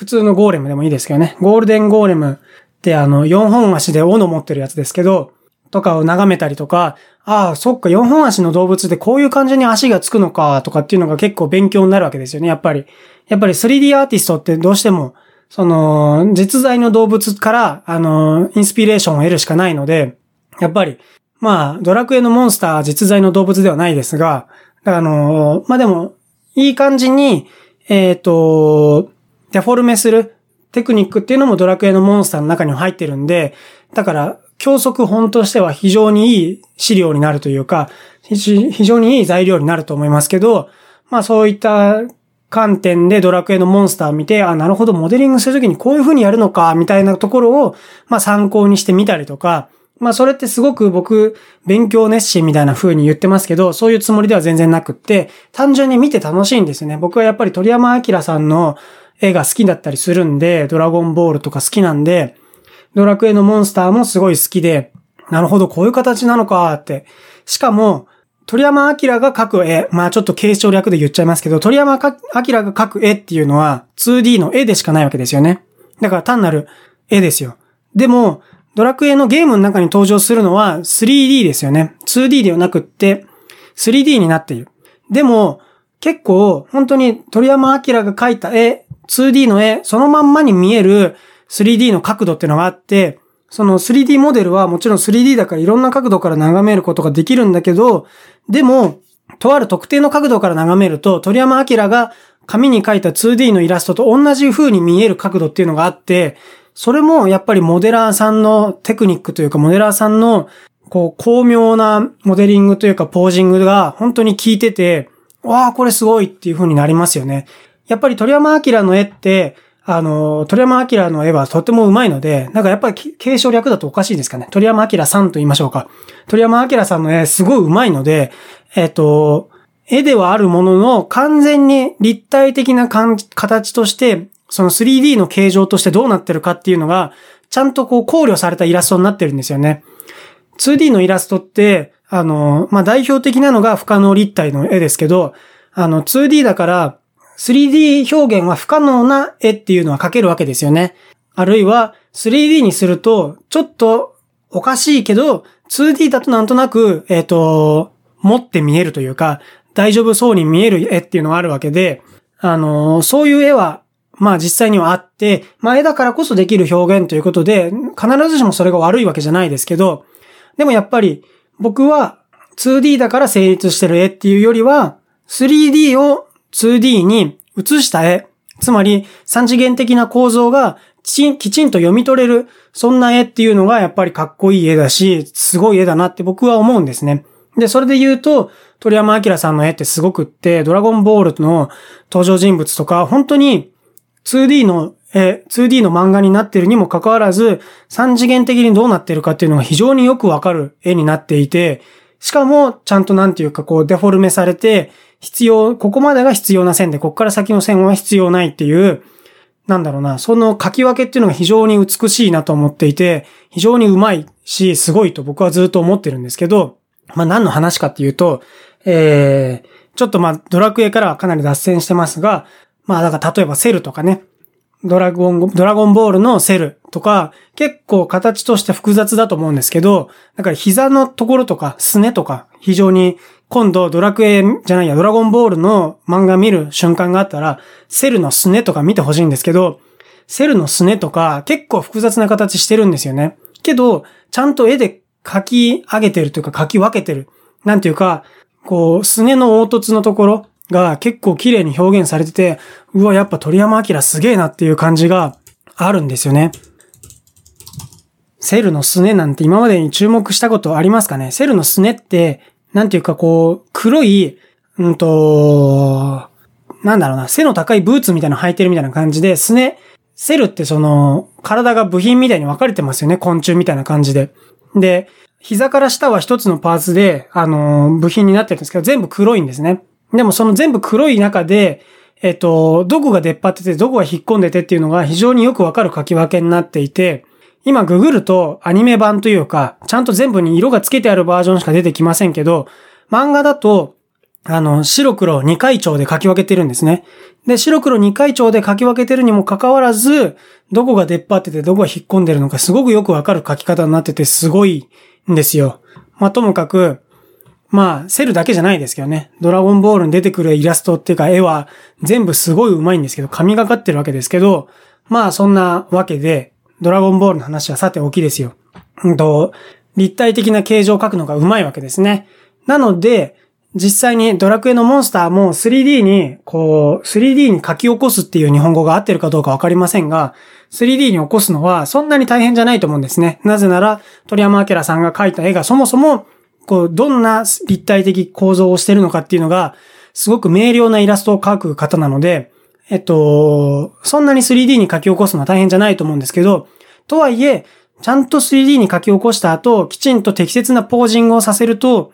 普通のゴーレムでもいいですけどね。ゴールデンゴーレムってあの、4本足で斧持ってるやつですけど、とかを眺めたりとか、ああ、そっか、4本足の動物でこういう感じに足がつくのか、とかっていうのが結構勉強になるわけですよね、やっぱり。やっぱり 3D アーティストってどうしても、その、実在の動物から、あの、インスピレーションを得るしかないので、やっぱり、まあ、ドラクエのモンスターは実在の動物ではないですが、あの、まあでも、いい感じに、えっ、ー、と、デフォルメするテクニックっていうのもドラクエのモンスターの中に入ってるんで、だから、教則本としては非常にいい資料になるというか、非常にいい材料になると思いますけど、まあそういった観点でドラクエのモンスターを見て、あ、なるほど、モデリングするときにこういう風にやるのか、みたいなところを、まあ参考にしてみたりとか、まあそれってすごく僕、勉強熱心みたいな風に言ってますけど、そういうつもりでは全然なくって、単純に見て楽しいんですよね。僕はやっぱり鳥山明さんの絵が好きだったりするんで、ドラゴンボールとか好きなんで、ドラクエのモンスターもすごい好きで、なるほど、こういう形なのかって。しかも、鳥山明が描く絵、まあちょっと継承略で言っちゃいますけど、鳥山明が描く絵っていうのは 2D の絵でしかないわけですよね。だから単なる絵ですよ。でも、ドラクエのゲームの中に登場するのは 3D ですよね。2D ではなくって 3D になっている。でも、結構、本当に鳥山明が描いた絵、2D の絵、そのまんまに見える 3D の角度っていうのがあって、その 3D モデルはもちろん 3D だからいろんな角度から眺めることができるんだけど、でも、とある特定の角度から眺めると、鳥山明が紙に描いた 2D のイラストと同じ風に見える角度っていうのがあって、それもやっぱりモデラーさんのテクニックというか、モデラーさんのこう巧妙なモデリングというかポージングが本当に効いてて、わあ、これすごいっていう風になりますよね。やっぱり鳥山明の絵って、あの、鳥山明の絵はとても上手いので、なんかやっぱり継承略だとおかしいですかね。鳥山明さんと言いましょうか。鳥山明さんの絵すごい上手いので、えっ、と、絵ではあるものの完全に立体的な形として、その 3D の形状としてどうなってるかっていうのが、ちゃんとこう考慮されたイラストになってるんですよね。2D のイラストって、あの、まあ、代表的なのが不可能立体の絵ですけど、あの、2D だから、3D 表現は不可能な絵っていうのは描けるわけですよね。あるいは 3D にすると、ちょっとおかしいけど、2D だとなんとなく、えっ、ー、と、持って見えるというか、大丈夫そうに見える絵っていうのがあるわけで、あの、そういう絵は、まあ実際にはあって、まあ絵だからこそできる表現ということで、必ずしもそれが悪いわけじゃないですけど、でもやっぱり僕は 2D だから成立してる絵っていうよりは、3D を 2D に映した絵、つまり三次元的な構造がきちんと読み取れる、そんな絵っていうのがやっぱりかっこいい絵だし、すごい絵だなって僕は思うんですね。で、それで言うと、鳥山明さんの絵ってすごくって、ドラゴンボールの登場人物とか、本当に 2D の絵、2D の漫画になってるにもかかわらず、三次元的にどうなってるかっていうのが非常によくわかる絵になっていて、しかも、ちゃんとなんていうかこうデフォルメされて、必要、ここまでが必要な線で、ここから先の線は必要ないっていう、なんだろうな、その書き分けっていうのが非常に美しいなと思っていて、非常にうまいし、すごいと僕はずっと思ってるんですけど、まあ何の話かっていうと、えー、ちょっとまあドラクエからはかなり脱線してますが、まあだから例えばセルとかね、ドラゴン、ドラゴンボールのセルとか、結構形として複雑だと思うんですけど、だから膝のところとか、すねとか、非常に今度ドラクエじゃないや、ドラゴンボールの漫画見る瞬間があったら、セルのすねとか見てほしいんですけど、セルのすねとか結構複雑な形してるんですよね。けど、ちゃんと絵で描き上げてるというか描き分けてる。なんていうか、こう、すねの凹凸のところが結構綺麗に表現されてて、うわ、やっぱ鳥山明すげえなっていう感じがあるんですよね。セルのすねなんて今までに注目したことありますかね？セルのすねってなんていうかこう、黒い、うんと、なんだろうな、背の高いブーツみたいなの履いてるみたいな感じで、すね、セルってその、体が部品みたいに分かれてますよね、昆虫みたいな感じで。で、膝から下は一つのパーツで、あの、部品になってるんですけど、全部黒いんですね。でもその全部黒い中で、えっと、どこが出っ張ってて、どこが引っ込んでてっていうのが非常によくわかる書き分けになっていて、今ググるとアニメ版というか、ちゃんと全部に色がつけてあるバージョンしか出てきませんけど、漫画だと、あの、白黒2回調で書き分けてるんですね。で、白黒2回調で書き分けてるにもかかわらず、どこが出っ張っててどこが引っ込んでるのかすごくよくわかる書き方になっててすごいんですよ。まあ、ともかく、まあ、セルだけじゃないですけどね。ドラゴンボールに出てくるイラストっていうか絵は全部すごい上手いんですけど、神がかってるわけですけど、まあそんなわけで、ドラゴンボールの話はさておきですよ。うんと、立体的な形状を描くのが上手いわけですね。なので、実際にドラクエのモンスターも 3D に、こう、3D に書き起こすっていう日本語が合ってるかどうかわかりませんが、3D に起こすのはそんなに大変じゃないと思うんですね。なぜなら、鳥山明さんが描いた絵がそもそも、こう、どんな立体的構造をしてるのかっていうのが、すごく明瞭なイラストを描く方なので、えっと、そんなに 3D に書き起こすのは大変じゃないと思うんですけど、とはいえ、ちゃんと 3D に書き起こした後、きちんと適切なポージングをさせると、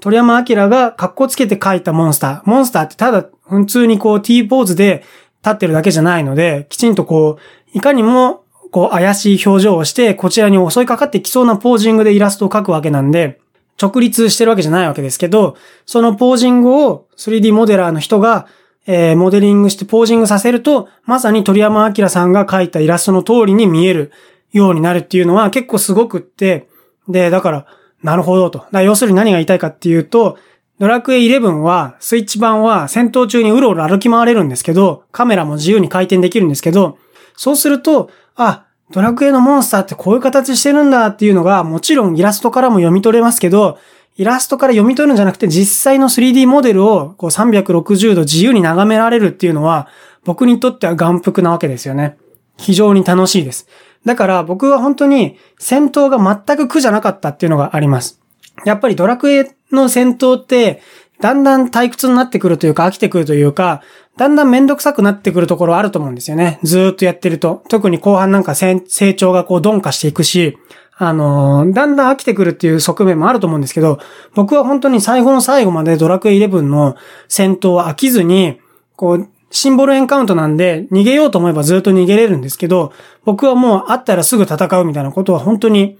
鳥山明が格好つけて描いたモンスター。モンスターってただ普通にこう T ポーズで立ってるだけじゃないので、きちんとこう、いかにもこう怪しい表情をして、こちらに襲いかかってきそうなポージングでイラストを描くわけなんで、直立してるわけじゃないわけですけど、そのポージングを 3D モデラーの人が、えー、モデリングしてポージングさせると、まさに鳥山明さんが描いたイラストの通りに見えるようになるっていうのは結構すごくって、で、だから、なるほどと。要するに何が言いたいかっていうと、ドラクエ11は、スイッチ版は戦闘中にうろうろ歩き回れるんですけど、カメラも自由に回転できるんですけど、そうすると、あ、ドラクエのモンスターってこういう形してるんだっていうのが、もちろんイラストからも読み取れますけど、イラストから読み取るんじゃなくて実際の 3D モデルをこう360度自由に眺められるっていうのは、僕にとっては眼福なわけですよね。非常に楽しいです。だから僕は本当に戦闘が全く苦じゃなかったっていうのがあります。やっぱりドラクエの戦闘って、だんだん退屈になってくるというか飽きてくるというか、だんだんめんどくさくなってくるところあると思うんですよね。ずーっとやってると。特に後半なんか成長がこう鈍化していくし、あの、だんだん飽きてくるっていう側面もあると思うんですけど、僕は本当に最後の最後までドラクエ11の戦闘は飽きずに、こう、シンボルエンカウントなんで、逃げようと思えばずっと逃げれるんですけど、僕はもう会ったらすぐ戦うみたいなことは本当に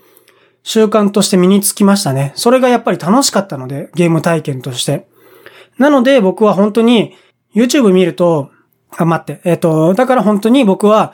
習慣として身につきましたね。それがやっぱり楽しかったので、ゲーム体験として。なので僕は本当に YouTube 見ると、あ、待って、えっ、ー、と、だから本当に僕は、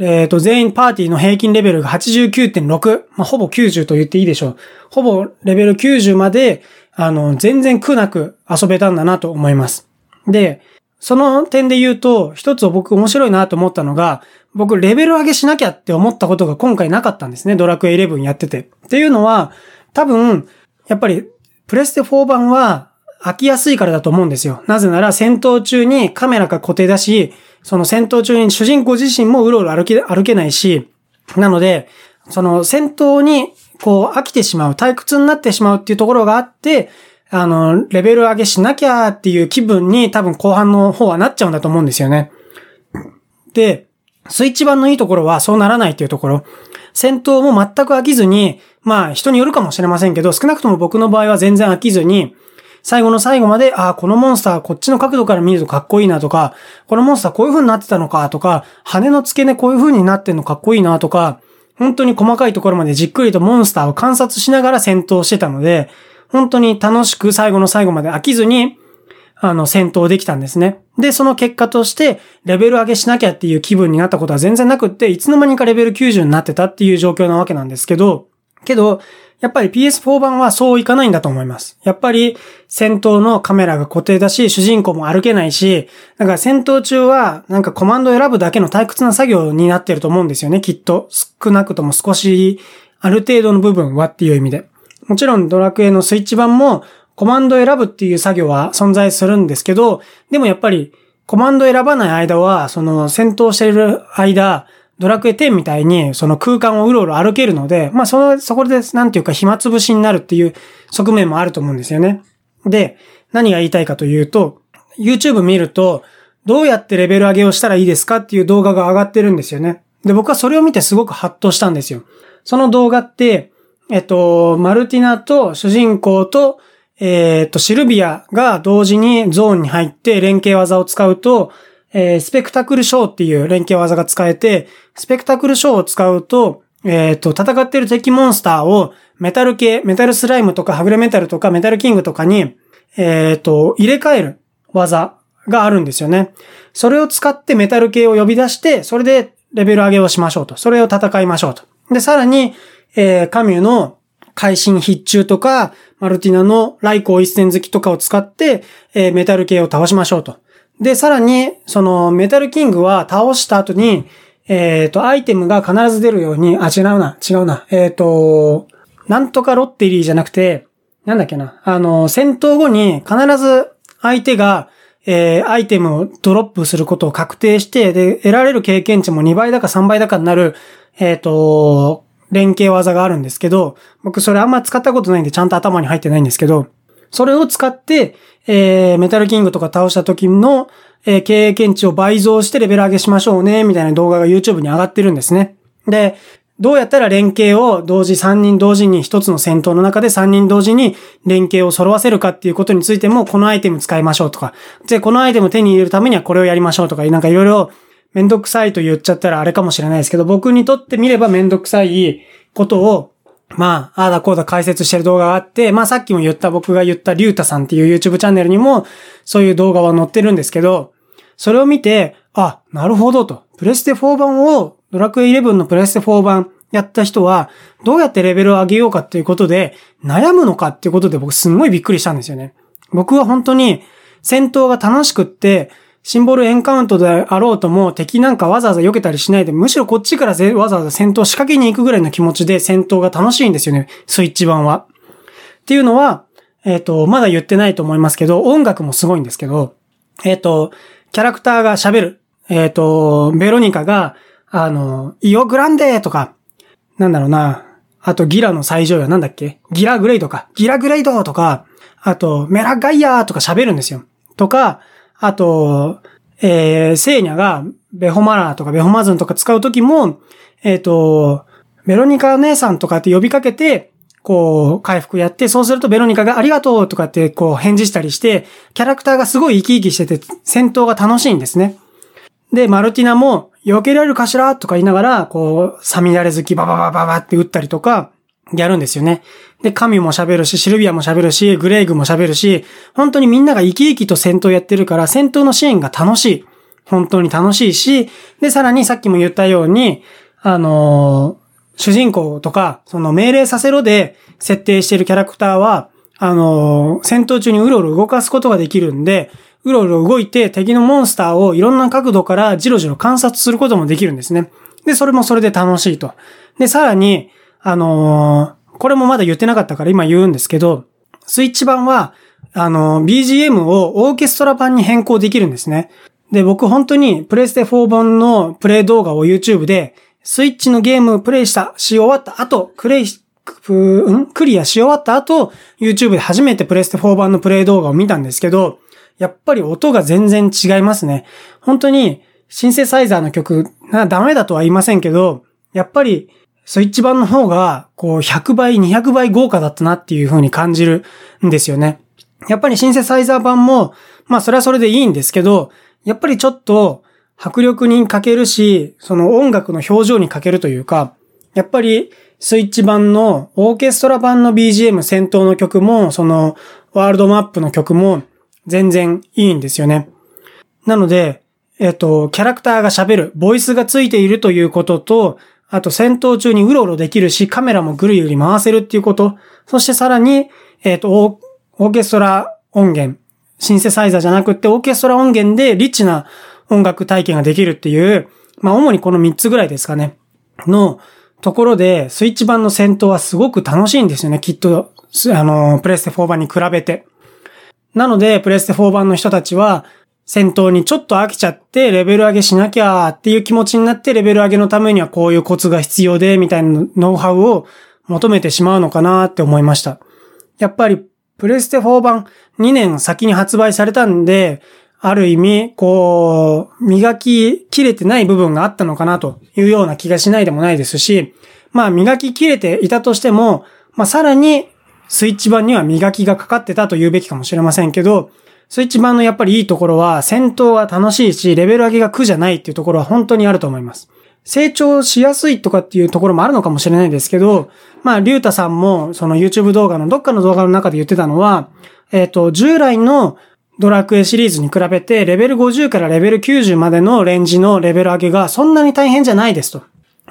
えっ、ー、と、全員パーティーの平均レベルが89.6、まあ、ほぼ90と言っていいでしょう。ほぼレベル90まで、あの、全然苦なく遊べたんだなと思います。で、その点で言うと、一つ僕面白いなと思ったのが、僕レベル上げしなきゃって思ったことが今回なかったんですね。ドラクエ11やってて。っていうのは、多分、やっぱり、プレステ4版は飽きやすいからだと思うんですよ。なぜなら戦闘中にカメラが固定だし、その戦闘中に主人公自身もうろうろ歩け、歩けないし、なので、その戦闘にこう飽きてしまう、退屈になってしまうっていうところがあって、あの、レベル上げしなきゃっていう気分に多分後半の方はなっちゃうんだと思うんですよね。で、スイッチ版のいいところはそうならないっていうところ。戦闘も全く飽きずに、まあ人によるかもしれませんけど、少なくとも僕の場合は全然飽きずに、最後の最後まで、ああ、このモンスターこっちの角度から見るとかっこいいなとか、このモンスターこういう風になってたのかとか、羽の付け根こういう風になってんのかっこいいなとか、本当に細かいところまでじっくりとモンスターを観察しながら戦闘してたので、本当に楽しく最後の最後まで飽きずに、あの、戦闘できたんですね。で、その結果として、レベル上げしなきゃっていう気分になったことは全然なくって、いつの間にかレベル90になってたっていう状況なわけなんですけど、けど、やっぱり PS4 版はそういかないんだと思います。やっぱり戦闘のカメラが固定だし、主人公も歩けないし、だから戦闘中はなんかコマンド選ぶだけの退屈な作業になってると思うんですよね、きっと。少なくとも少し、ある程度の部分はっていう意味で。もちろんドラクエのスイッチ版もコマンド選ぶっていう作業は存在するんですけど、でもやっぱりコマンド選ばない間は、その戦闘している間、ドラクエ10みたいにその空間をうろうろ歩けるので、まあその、そこでなんていうか暇つぶしになるっていう側面もあると思うんですよね。で、何が言いたいかというと、YouTube 見ると、どうやってレベル上げをしたらいいですかっていう動画が上がってるんですよね。で、僕はそれを見てすごくハッとしたんですよ。その動画って、えっと、マルティナと主人公と、えっと、シルビアが同時にゾーンに入って連携技を使うと、えー、スペクタクルショーっていう連携技が使えて、スペクタクルショーを使うと、えっ、と、戦ってる敵モンスターをメタル系、メタルスライムとかハグレメタルとかメタルキングとかに、えっ、と、入れ替える技があるんですよね。それを使ってメタル系を呼び出して、それでレベル上げをしましょうと。それを戦いましょうと。で、さらに、えー、カミュの会心必中とか、マルティナのライコー一戦好きとかを使って、えー、メタル系を倒しましょうと。で、さらに、その、メタルキングは倒した後に、えっ、ー、と、アイテムが必ず出るように、あ、違うな、違うな。えっ、ー、と、なんとかロッテリーじゃなくて、なんだっけな、あの、戦闘後に必ず相手が、えー、アイテムをドロップすることを確定して、で、得られる経験値も2倍だか3倍だかになる、えっ、と、連携技があるんですけど、僕それあんま使ったことないんでちゃんと頭に入ってないんですけど、それを使って、えー、メタルキングとか倒した時の、えー、経験値を倍増してレベル上げしましょうね、みたいな動画が YouTube に上がってるんですね。で、どうやったら連携を同時3人同時に1つの戦闘の中で3人同時に連携を揃わせるかっていうことについても、このアイテム使いましょうとか、で、このアイテム手に入れるためにはこれをやりましょうとか、なんかいろいろめんどくさいと言っちゃったらあれかもしれないですけど、僕にとってみればめんどくさいことを、まあ、ああだこうだ解説してる動画があって、まあさっきも言った僕が言ったリュウタさんっていう YouTube チャンネルにもそういう動画は載ってるんですけど、それを見て、あ、なるほどと。プレステ4版を、ドラクエ11のプレステ4版やった人は、どうやってレベルを上げようかっていうことで、悩むのかっていうことで僕すんごいびっくりしたんですよね。僕は本当に戦闘が楽しくって、シンボルエンカウントであろうとも敵なんかわざわざ避けたりしないで、むしろこっちからわざわざ戦闘仕掛けに行くぐらいの気持ちで戦闘が楽しいんですよね。スイッチ版は。っていうのは、えっ、ー、と、まだ言ってないと思いますけど、音楽もすごいんですけど、えっ、ー、と、キャラクターが喋る。えっ、ー、と、ベロニカが、あの、イオグランデとか、なんだろうな。あと、ギラの最上位はなんだっけ？ギラグレイドか。ギラグレイドとか、あと、メラガイアとか喋るんですよ。とか、あと、えー、セーニャが、ベホマラーとかベホマズンとか使うときも、えっ、ー、と、ベロニカ姉さんとかって呼びかけて、こう、回復やって、そうするとベロニカがありがとうとかってこう返事したりして、キャラクターがすごい生き生きしてて、戦闘が楽しいんですね。で、マルティナも、避けられるかしらとか言いながら、こう、サミダレ好きバババババって撃ったりとか、やるんですよね。で、神も喋るし、シルビアも喋るし、グレイグも喋るし、本当にみんなが生き生きと戦闘やってるから、戦闘のシーンが楽しい。本当に楽しいし、で、さらにさっきも言ったように、あのー、主人公とか、その命令させろで設定してるキャラクターは、あのー、戦闘中にうろうろ動かすことができるんで、うろうろ動いて敵のモンスターをいろんな角度からじろじろ観察することもできるんですね。で、それもそれで楽しいと。で、さらに、あのー、これもまだ言ってなかったから今言うんですけど、スイッチ版は、あのー、BGM をオーケストラ版に変更できるんですね。で、僕本当にプレイステ4版のプレイ動画を YouTube で、スイッチのゲームプレイした、し終わった後、クレイ、クリアし終わった後、YouTube で初めてプレステ4版のプレイ動画を見たんですけど、やっぱり音が全然違いますね。本当に、シンセサイザーの曲、な、ダメだとは言いませんけど、やっぱり、スイッチ版の方が、こう、100倍、200倍豪華だったなっていう風に感じるんですよね。やっぱりシンセサイザー版も、まあそれはそれでいいんですけど、やっぱりちょっと迫力に欠けるし、その音楽の表情に欠けるというか、やっぱりスイッチ版のオーケストラ版の BGM 戦闘の曲も、そのワールドマップの曲も、全然いいんですよね。なので、えっ、と、キャラクターが喋る、ボイスがついているということと、あと戦闘中にうろうろできるし、カメラもぐるぐる回せるっていうこと、そしてさらに、えっ、と、オーケストラ音源、シンセサイザーじゃなくてオーケストラ音源でリッチな音楽体験ができるっていう、まあ主にこの3つぐらいですかね、のところで、スイッチ版の戦闘はすごく楽しいんですよね、きっと、あの、プレステ4版に比べて。なので、プレステ4版の人たちは、戦闘にちょっと飽きちゃってレベル上げしなきゃっていう気持ちになってレベル上げのためにはこういうコツが必要でみたいなノウハウを求めてしまうのかなって思いました。やっぱりプレステ4版2年先に発売されたんで、ある意味、こう、磨ききれてない部分があったのかなというような気がしないでもないですし、まあ磨ききれていたとしても、まあさらにスイッチ版には磨きがかかってたと言うべきかもしれませんけど、スイッチ版のやっぱりいいところは、戦闘が楽しいし、レベル上げが苦じゃないっていうところは本当にあると思います。成長しやすいとかっていうところもあるのかもしれないですけど、まあ、リュウタさんも、その YouTube 動画のどっかの動画の中で言ってたのは、えっ、ー、と、従来のドラクエシリーズに比べて、レベル50からレベル90までのレンジのレベル上げがそんなに大変じゃないですと。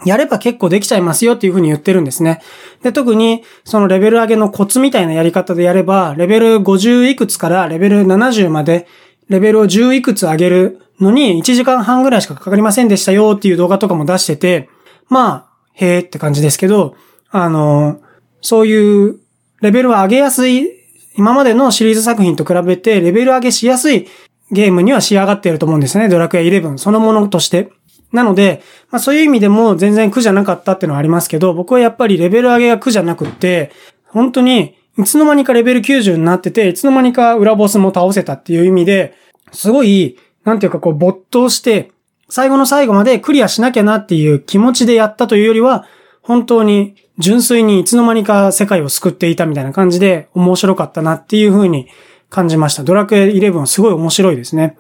やれば結構できちゃいますよっていうふうに言ってるんですね。で、特にそのレベル上げのコツみたいなやり方でやれば、レベル50いくつからレベル70まで、レベルを10いくつ上げるのに1時間半ぐらいしかかかりませんでしたよっていう動画とかも出してて、まあ、へーって感じですけど、あの、そういうレベルは上げやすい、今までのシリーズ作品と比べてレベル上げしやすいゲームには仕上がっていると思うんですね。ドラクエ11そのものとして。なので、まあそういう意味でも全然苦じゃなかったっていうのはありますけど、僕はやっぱりレベル上げが苦じゃなくって、本当にいつの間にかレベル90になってて、いつの間にか裏ボスも倒せたっていう意味で、すごい、なんていうかこう没頭して、最後の最後までクリアしなきゃなっていう気持ちでやったというよりは、本当に純粋にいつの間にか世界を救っていたみたいな感じで面白かったなっていう風に感じました。ドラクエ11はすごい面白いですね。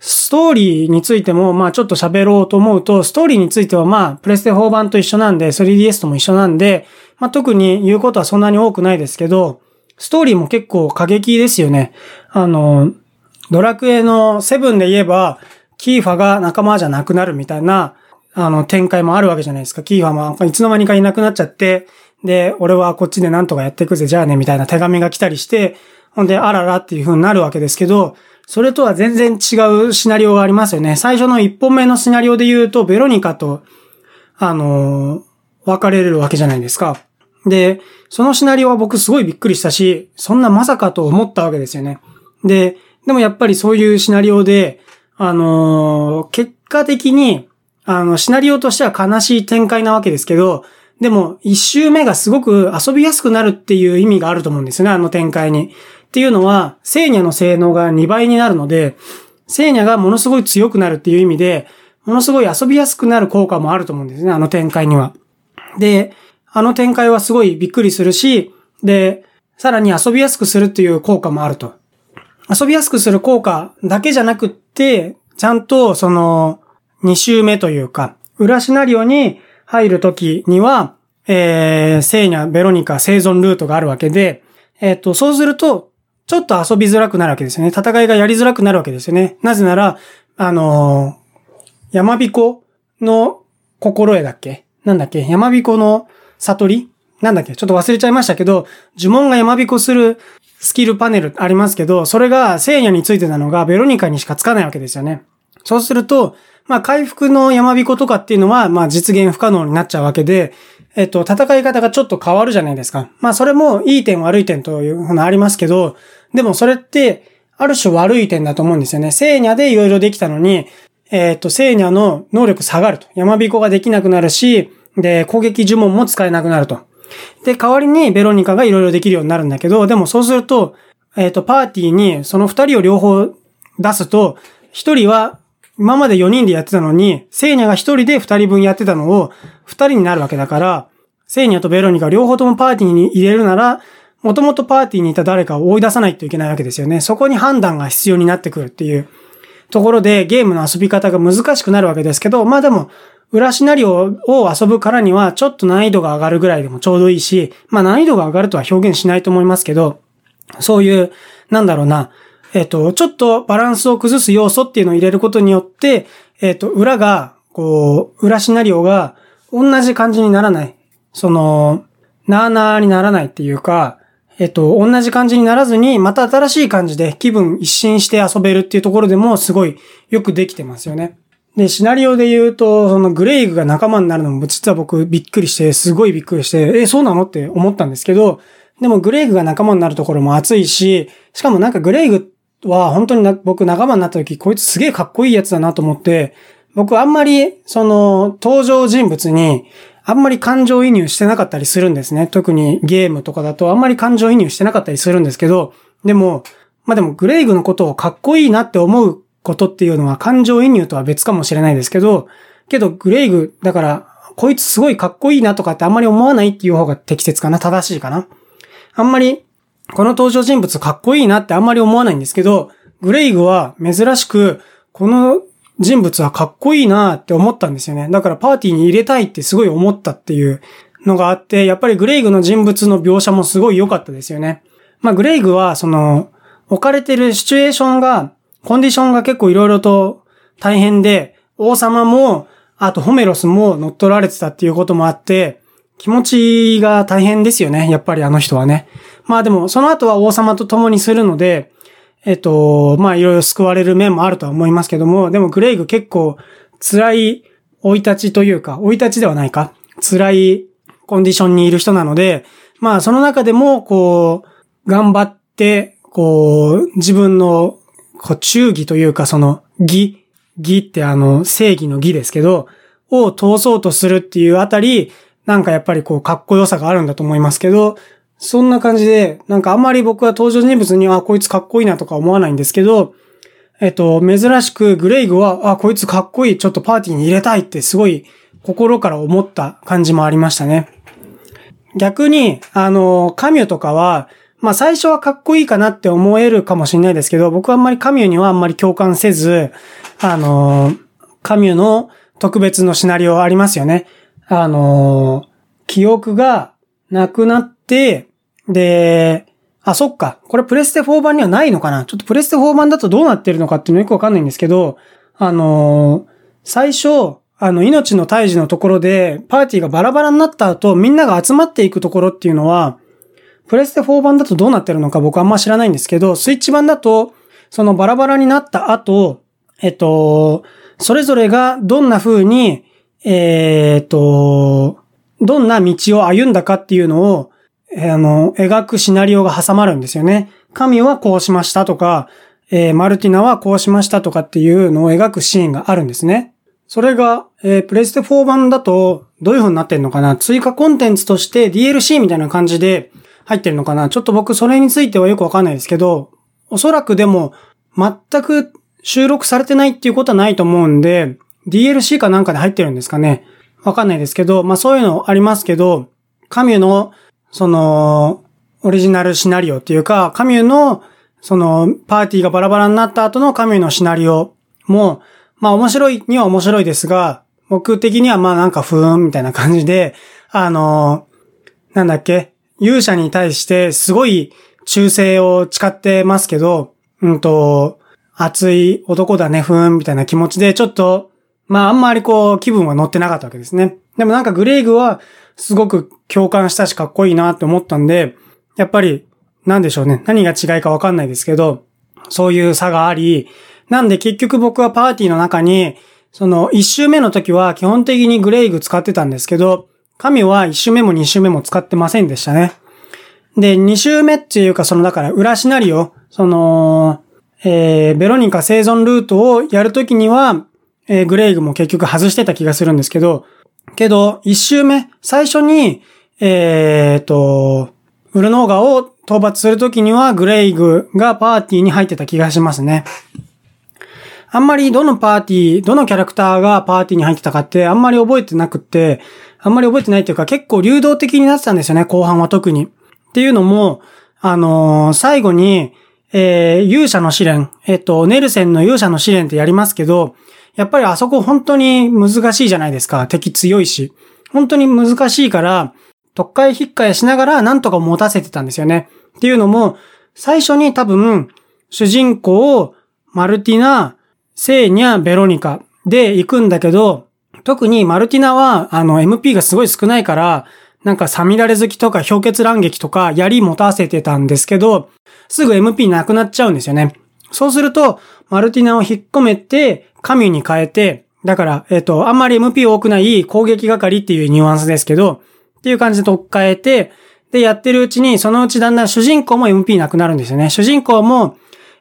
ストーリーについても、まあちょっと喋ろうと思うと、ストーリーについてはまあ、プレステ4版と一緒なんで、3DS とも一緒なんで、まあ特に言うことはそんなに多くないですけど、ストーリーも結構過激ですよね。あの、ドラクエの7で言えば、キーファが仲間じゃなくなるみたいな、あの、展開もあるわけじゃないですか。キーファもいつの間にかいなくなっちゃって、で、俺はこっちでなんとかやっていくぜ、じゃあね、みたいな手紙が来たりして、ほんで、あららっていう風になるわけですけど、それとは全然違うシナリオがありますよね。最初の一本目のシナリオで言うと、ベロニカと、あのー、別れるわけじゃないですか。で、そのシナリオは僕すごいびっくりしたし、そんなまさかと思ったわけですよね。で、でもやっぱりそういうシナリオで、あのー、結果的に、あの、シナリオとしては悲しい展開なわけですけど、でも、一周目がすごく遊びやすくなるっていう意味があると思うんですよね、あの展開に。っていうのは、聖ニャの性能が2倍になるので、聖ニャがものすごい強くなるっていう意味で、ものすごい遊びやすくなる効果もあると思うんですね、あの展開には。で、あの展開はすごいびっくりするし、で、さらに遊びやすくするっていう効果もあると。遊びやすくする効果だけじゃなくって、ちゃんとその、2周目というか、裏シナリオに入るときには、えー、聖ニャ、ベロニカ生存ルートがあるわけで、えっ、と、そうすると、ちょっと遊びづらくなるわけですよね。戦いがやりづらくなるわけですよね。なぜなら、あのー、山彦の心得だっけ？なんだっけ？山彦の悟り？なんだっけ？ちょっと忘れちゃいましたけど、呪文が山彦するスキルパネルありますけど、それが聖夜についてたのがベロニカにしかつかないわけですよね。そうすると、まあ回復の山彦とかっていうのは、まあ実現不可能になっちゃうわけで、えっと、戦い方がちょっと変わるじゃないですか。まあそれもいい点悪い点というのありますけど、でもそれって、ある種悪い点だと思うんですよね。聖ニャでいろいろできたのに、えっ、ー、と、聖ニャの能力下がると。山彦ができなくなるし、で、攻撃呪文も使えなくなると。で、代わりにベロニカがいろいろできるようになるんだけど、でもそうすると、えっ、ー、と、パーティーにその二人を両方出すと、一人は今まで4人でやってたのに、聖ニャが一人で二人分やってたのを二人になるわけだから、聖ニャとベロニカ両方ともパーティーに入れるなら、もともとパーティーにいた誰かを追い出さないといけないわけですよね。そこに判断が必要になってくるっていうところでゲームの遊び方が難しくなるわけですけど、まあでも、裏シナリオを遊ぶからにはちょっと難易度が上がるぐらいでもちょうどいいし、まあ難易度が上がるとは表現しないと思いますけど、そういう、なんだろうな、えっ、と、ちょっとバランスを崩す要素っていうのを入れることによって、えっ、と、裏が、こう、裏シナリオが同じ感じにならない。その、なーなーにならないっていうか、えっと、同じ感じにならずに、また新しい感じで気分一新して遊べるっていうところでもすごいよくできてますよね。で、シナリオで言うと、そのグレイグが仲間になるのも実は僕びっくりして、すごいびっくりして、え、そうなの？って思ったんですけど、でもグレイグが仲間になるところも熱いし、しかもなんかグレイグは本当に僕仲間になった時、こいつすげえかっこいいやつだなと思って、僕あんまり、その、登場人物に、あんまり感情移入してなかったりするんですね。特にゲームとかだとあんまり感情移入してなかったりするんですけど、でも、まあでもグレイグのことをかっこいいなって思うことっていうのは感情移入とは別かもしれないですけど、けどグレイグ、だから、こいつすごいかっこいいなとかってあんまり思わないっていう方が適切かな正しいかなあんまり、この登場人物かっこいいなってあんまり思わないんですけど、グレイグは珍しく、この人物はかっこいいなって思ったんですよね。だからパーティーに入れたいってすごい思ったっていうのがあって、やっぱりグレイグの人物の描写もすごい良かったですよね。まあグレイグはその置かれてるシチュエーションが、コンディションが結構色々と大変で、王様も、あとホメロスも乗っ取られてたっていうこともあって、気持ちが大変ですよね。やっぱりあの人はね。まあでも、その後は王様と共にするので、えっと、まあいろいろ救われる面もあるとは思いますけども、でもグレイグ結構辛い追い立ちというか、追い立ちではないか。辛いコンディションにいる人なので、まあその中でも、こう、頑張って、こう、自分の、こう、忠義というかその、義、義ってあの、正義の義ですけど、を通そうとするっていうあたり、なんかやっぱりこう、かっこよさがあるんだと思いますけど、そんな感じで、なんかあんまり僕は登場人物に、あ、こいつかっこいいなとか思わないんですけど、えっと、珍しくグレイグは、あ、こいつかっこいい、ちょっとパーティーに入れたいってすごい心から思った感じもありましたね。逆に、あの、カミュとかは、まあ最初はかっこいいかなって思えるかもしれないですけど、僕はあんまりカミュにはあんまり共感せず、あの、カミュの特別のシナリオありますよね。あの、記憶がなくなって、で、あ、そっか。これプレステ4版にはないのかな？ちょっとプレステ4版だとどうなってるのかっていうのよくわかんないんですけど、あの最初、あの、命の退治のところで、パーティーがバラバラになった後、みんなが集まっていくところっていうのは、プレステ4版だとどうなってるのか僕あんま知らないんですけど、スイッチ版だと、そのバラバラになった後、えっと、それぞれがどんな風に、えー、っと、どんな道を歩んだかっていうのを、えあの、描くシナリオが挟まるんですよね。神はこうしましたとか、えー、マルティナはこうしましたとかっていうのを描くシーンがあるんですね。それが、えー、プレステ4版だと、どういう風になってんのかな追加コンテンツとして DLC みたいな感じで入ってるのかなちょっと僕それについてはよくわかんないですけど、おそらくでも、全く収録されてないっていうことはないと思うんで、DLC かなんかで入ってるんですかねわかんないですけど、まあそういうのありますけど、カミュの、その、オリジナルシナリオっていうか、カミューの、その、パーティーがバラバラになった後のカミューのシナリオも、まあ面白いには面白いですが、僕的にはまあなんかふーんみたいな感じで、あの、なんだっけ、勇者に対してすごい忠誠を誓ってますけど、うんと、熱い男だね、ふーんみたいな気持ちで、ちょっと、まああんまりこう気分は乗ってなかったわけですね。でもなんかグレイグはすごく共感したしかっこいいなって思ったんで、やっぱり、なんでしょうね。何が違いかわかんないですけど、そういう差があり、なんで結局僕はパーティーの中に、その一周目の時は基本的にグレイグ使ってたんですけど、神は一周目も二周目も使ってませんでしたね。で、二周目っていうかそのだから裏シナリオ、その、えー、ベロニカ生存ルートをやるときには、えー、グレイグも結局外してた気がするんですけど、けど、一周目、最初に、えー、と、ウルノーガを討伐するときには、グレイグがパーティーに入ってた気がしますね。あんまりどのパーティー、どのキャラクターがパーティーに入ってたかってあんまり覚えてなくって、あんまり覚えてないっていうか結構流動的になってたんですよね、後半は特に。っていうのも、あのー、最後に、えー、勇者の試練、えっ、と、ネルセンの勇者の試練ってやりますけど、やっぱりあそこ本当に難しいじゃないですか。敵強いし。本当に難しいから、特会引っかえしながらなんとか持たせてたんですよね。っていうのも、最初に多分、主人公、マルティナ、セーニャ、ベロニカで行くんだけど、特にマルティナは、あの、MP がすごい少ないから、なんかサミダレ好きとか氷結乱撃とか槍持たせてたんですけど、すぐ MP なくなっちゃうんですよね。そうすると、マルティナを引っ込めて、神に変えて、だから、えっ、と、あんまり MP 多くない攻撃係っていうニュアンスですけど、っていう感じで取っ替えて、で、やってるうちに、そのうちだんだん主人公も MP なくなるんですよね。主人公も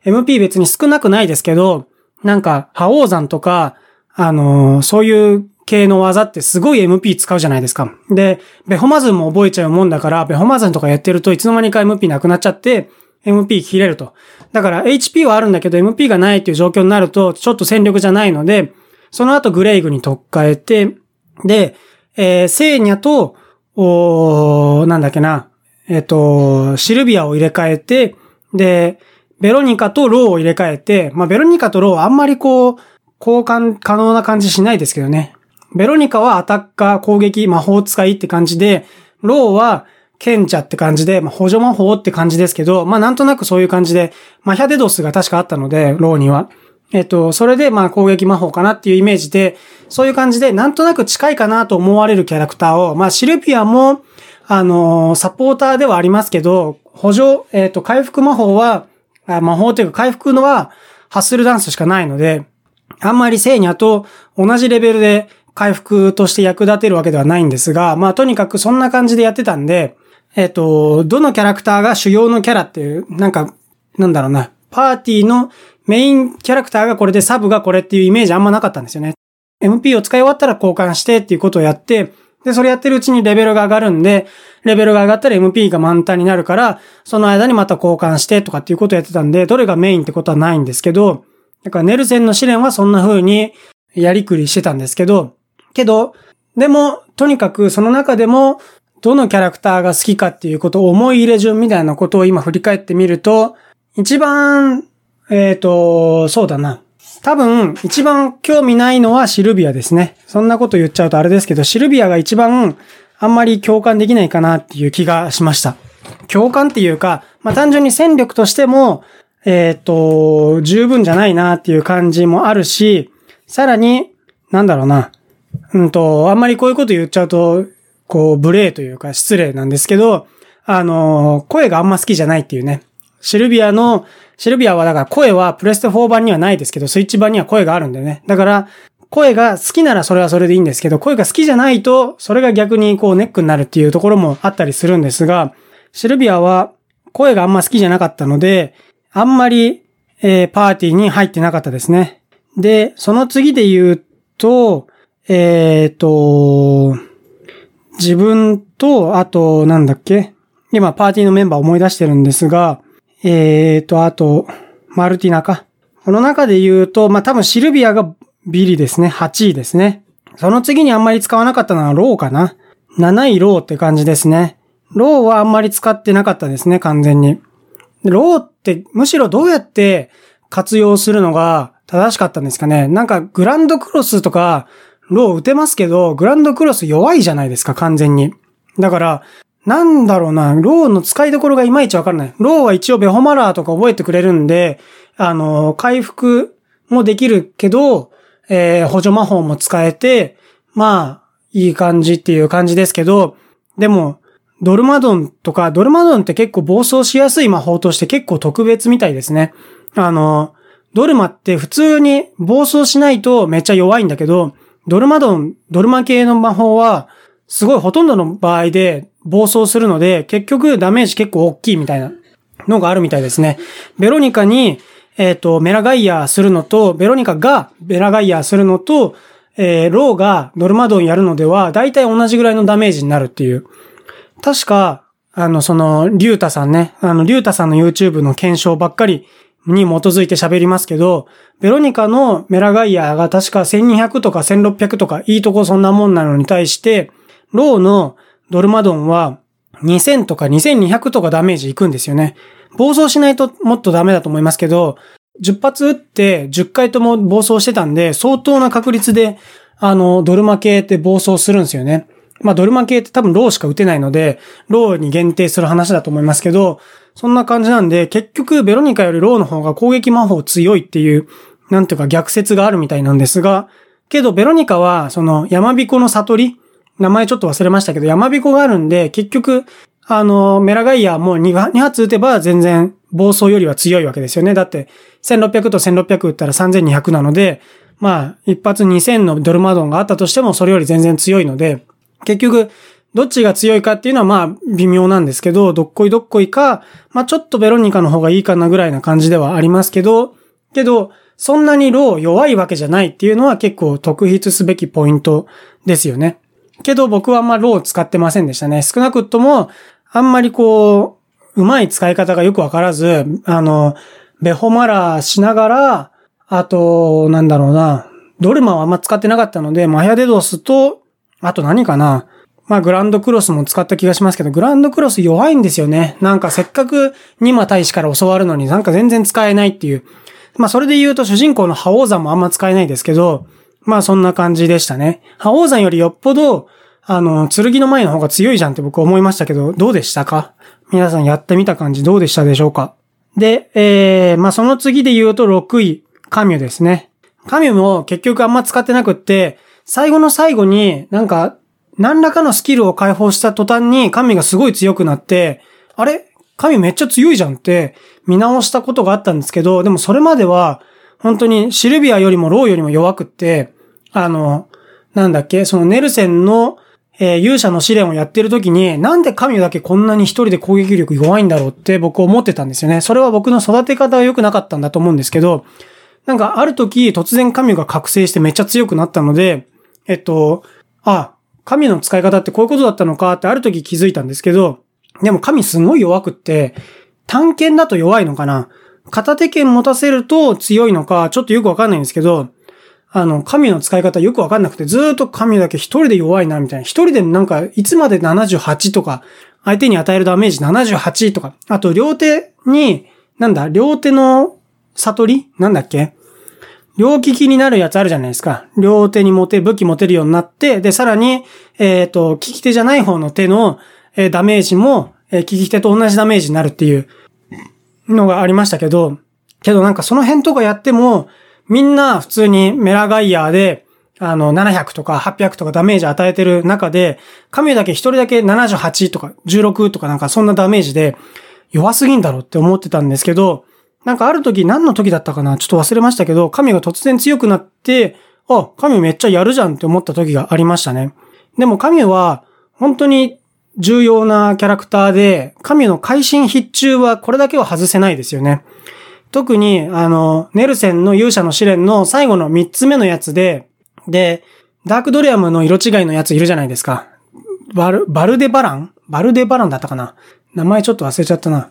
MP 別に少なくないですけど、なんか、覇王山とか、あのー、そういう系の技ってすごい MP 使うじゃないですか。で、ベホマズンも覚えちゃうもんだから、ベホマズンとかやってるといつの間にか MP なくなっちゃって、MP 切れると。だから HP はあるんだけど MP がないっていう状況になると、ちょっと戦力じゃないので、その後グレイグに取っ替えて、で、えー、セーニャと、おなんだっけな、えっ、ー、と、シルビアを入れ替えて、で、ベロニカとローを入れ替えて、まあ、ベロニカとローはあんまりこう、交換可能な感じしないですけどね。ベロニカはアタッカー、攻撃、魔法使いって感じで、ローは賢者って感じで、まあ、補助魔法って感じですけど、まあ、なんとなくそういう感じで、マヒャデドスが確かあったので、ローには。えっと、それで、まあ、攻撃魔法かなっていうイメージで、そういう感じで、なんとなく近いかなと思われるキャラクターを、まあ、シルピアも、あのー、サポーターではありますけど、補助、えっと、回復魔法は、魔法というか回復のは、ハッスルダンスしかないので、あんまりセーニャと同じレベルで回復として役立てるわけではないんですが、まあとにかくそんな感じでやってたんで、えっ、と、どのキャラクターが主要のキャラっていう、なんか、なんだろうな、パーティーのメインキャラクターがこれでサブがこれっていうイメージあんまなかったんですよね。MP を使い終わったら交換してっていうことをやって、で、それやってるうちにレベルが上がるんで、レベルが上がったら MP が満タンになるから、その間にまた交換してとかっていうことをやってたんで、どれがメインってことはないんですけど、だからネルセンの試練はそんな風にやりくりしてたんですけど、けど、でも、とにかくその中でも、どのキャラクターが好きかっていうことを思い入れ順みたいなことを今振り返ってみると、一番、えっ、ー、と、そうだな。多分、一番興味ないのはシルビアですね。そんなこと言っちゃうとあれですけど、シルビアが一番あんまり共感できないかなっていう気がしました。共感っていうか、まあ、単純に戦力としても、えっ、ー、と、十分じゃないなっていう感じもあるし、さらに、なんだろうな。うんと、あんまりこういうこと言っちゃうと、こう、無礼というか失礼なんですけど、あの、声があんま好きじゃないっていうね。シルビアのシルビアはだから声はプレステ4版にはないですけど、スイッチ版には声があるんでね。だから、声が好きならそれはそれでいいんですけど、声が好きじゃないと、それが逆にこうネックになるっていうところもあったりするんですが、シルビアは声があんま好きじゃなかったので、あんまり、えー、パーティーに入ってなかったですね。で、その次で言うと、えっ、と、自分と、あと、なんだっけ？今、パーティーのメンバー思い出してるんですが、えーと、あと、マルティナか？この中で言うと、まあ、多分シルビアがビリですね。8位ですね。その次にあんまり使わなかったのはローかな？7位ローって感じですね。ローはあんまり使ってなかったですね、完全に。ローってむしろどうやって活用するのが正しかったんですかね？なんかグランドクロスとかロー打てますけど、グランドクロス弱いじゃないですか、完全に。だから、なんだろうな、ローの使いどころがいまいちわからない。ローは一応ベホマラーとか覚えてくれるんで、あの、回復もできるけど、えー、補助魔法も使えて、まあ、いい感じっていう感じですけど、でも、ドルマドンとか、ドルマドンって結構暴走しやすい魔法として結構特別みたいですね。あの、ドルマって普通に暴走しないとめっちゃ弱いんだけど、ドルマドン、ドルマ系の魔法は、すごいほとんどの場合で暴走するので、結局ダメージ結構大きいみたいなのがあるみたいですね。ベロニカに、えっ、ー、と、メラガイアするのと、ベロニカがベラガイアするのと、えー、ローがノルマドンやるのでは、だいたい同じぐらいのダメージになるっていう。確か、あの、その、リュータさんね、あの、リュータさんの YouTube の検証ばっかりに基づいて喋りますけど、ベロニカのメラガイアが確か1200とか1600とかいいとこそんなもんなのに対して、ローのドルマドンは2000とか2200とかダメージいくんですよね。暴走しないともっとダメだと思いますけど、10発撃って10回とも暴走してたんで、相当な確率で、あの、ドルマ系って暴走するんですよね。まあ、ドルマ系って多分ローしか撃てないので、ローに限定する話だと思いますけど、そんな感じなんで、結局、ベロニカよりローの方が攻撃魔法強いっていう、なんていうか逆説があるみたいなんですが、けど、ベロニカは、その、山彦の悟り名前ちょっと忘れましたけど、山彦があるんで、結局、あの、メラガイアも 2, 2発撃てば全然暴走よりは強いわけですよね。だって、1600と1600撃ったら3200なので、まあ、一発2000のドルマドンがあったとしても、それより全然強いので、結局、どっちが強いかっていうのはまあ微妙なんですけど、どっこいどっこいか、まあちょっとベロニカの方がいいかなぐらいな感じではありますけど、けど、そんなにロー弱いわけじゃないっていうのは結構特筆すべきポイントですよね。けど僕はあんまロー使ってませんでしたね。少なくとも、あんまりこう、うまい使い方がよくわからず、あの、ベホマラーしながら、あと、なんだろうな、ドルマはあんま使ってなかったので、マヤデドスと、あと何かな、まあグランドクロスも使った気がしますけど、グランドクロス弱いんですよね。なんかせっかくニマ大使から教わるのになんか全然使えないっていう。まあそれで言うと主人公の覇王山もあんま使えないですけど、まあそんな感じでしたね。覇王山よりよっぽど、あの、剣の前の方が強いじゃんって僕思いましたけど、どうでしたか？皆さんやってみた感じどうでしたでしょうか？で、えー、まあその次で言うと6位、カミュですね。カミュも結局あんま使ってなくって、最後の最後になんか、何らかのスキルを解放した途端に神がすごい強くなって、あれ？神めっちゃ強いじゃんって見直したことがあったんですけど、でもそれまでは本当にシルビアよりもローよりも弱くって、あの、なんだっけ、そのネルセンの、えー、勇者の試練をやってる時に、なんで神だけこんなに一人で攻撃力弱いんだろうって僕思ってたんですよね。それは僕の育て方が良くなかったんだと思うんですけど、なんかある時突然神が覚醒してめっちゃ強くなったので、えっと、あ、神の使い方ってこういうことだったのかってある時気づいたんですけど、でも神すごい弱くって、探検だと弱いのかな？片手剣持たせると強いのか、ちょっとよくわかんないんですけど、あの、神の使い方よくわかんなくて、ずっと神だけ一人で弱いな、みたいな。一人でなんか、いつまで78とか、相手に与えるダメージ78とか、あと両手に、なんだ、両手の悟り？なんだっけ？両利きになるやつあるじゃないですか。両手に持て、武器持てるようになって、で、さらに、えっ、ー、と、利き手じゃない方の手の、えー、ダメージも、えー、利き手と同じダメージになるっていうのがありましたけど、けどなんかその辺とかやっても、みんな普通にメラガイヤーで、あの、700とか800とかダメージ与えてる中で、神だけ一人だけ78とか16とかなんかそんなダメージで弱すぎんだろうって思ってたんですけど、なんかある時何の時だったかな？ちょっと忘れましたけど、神が突然強くなって、あ、神めっちゃやるじゃんって思った時がありましたね。でも神は本当に重要なキャラクターで、神の会心必中はこれだけは外せないですよね。特に、あの、ネルセンの勇者の試練の最後の3つ目のやつで、で、ダークドレアムの色違いのやついるじゃないですか。バル、バルデバラン？バルデバランだったかな？名前ちょっと忘れちゃったな。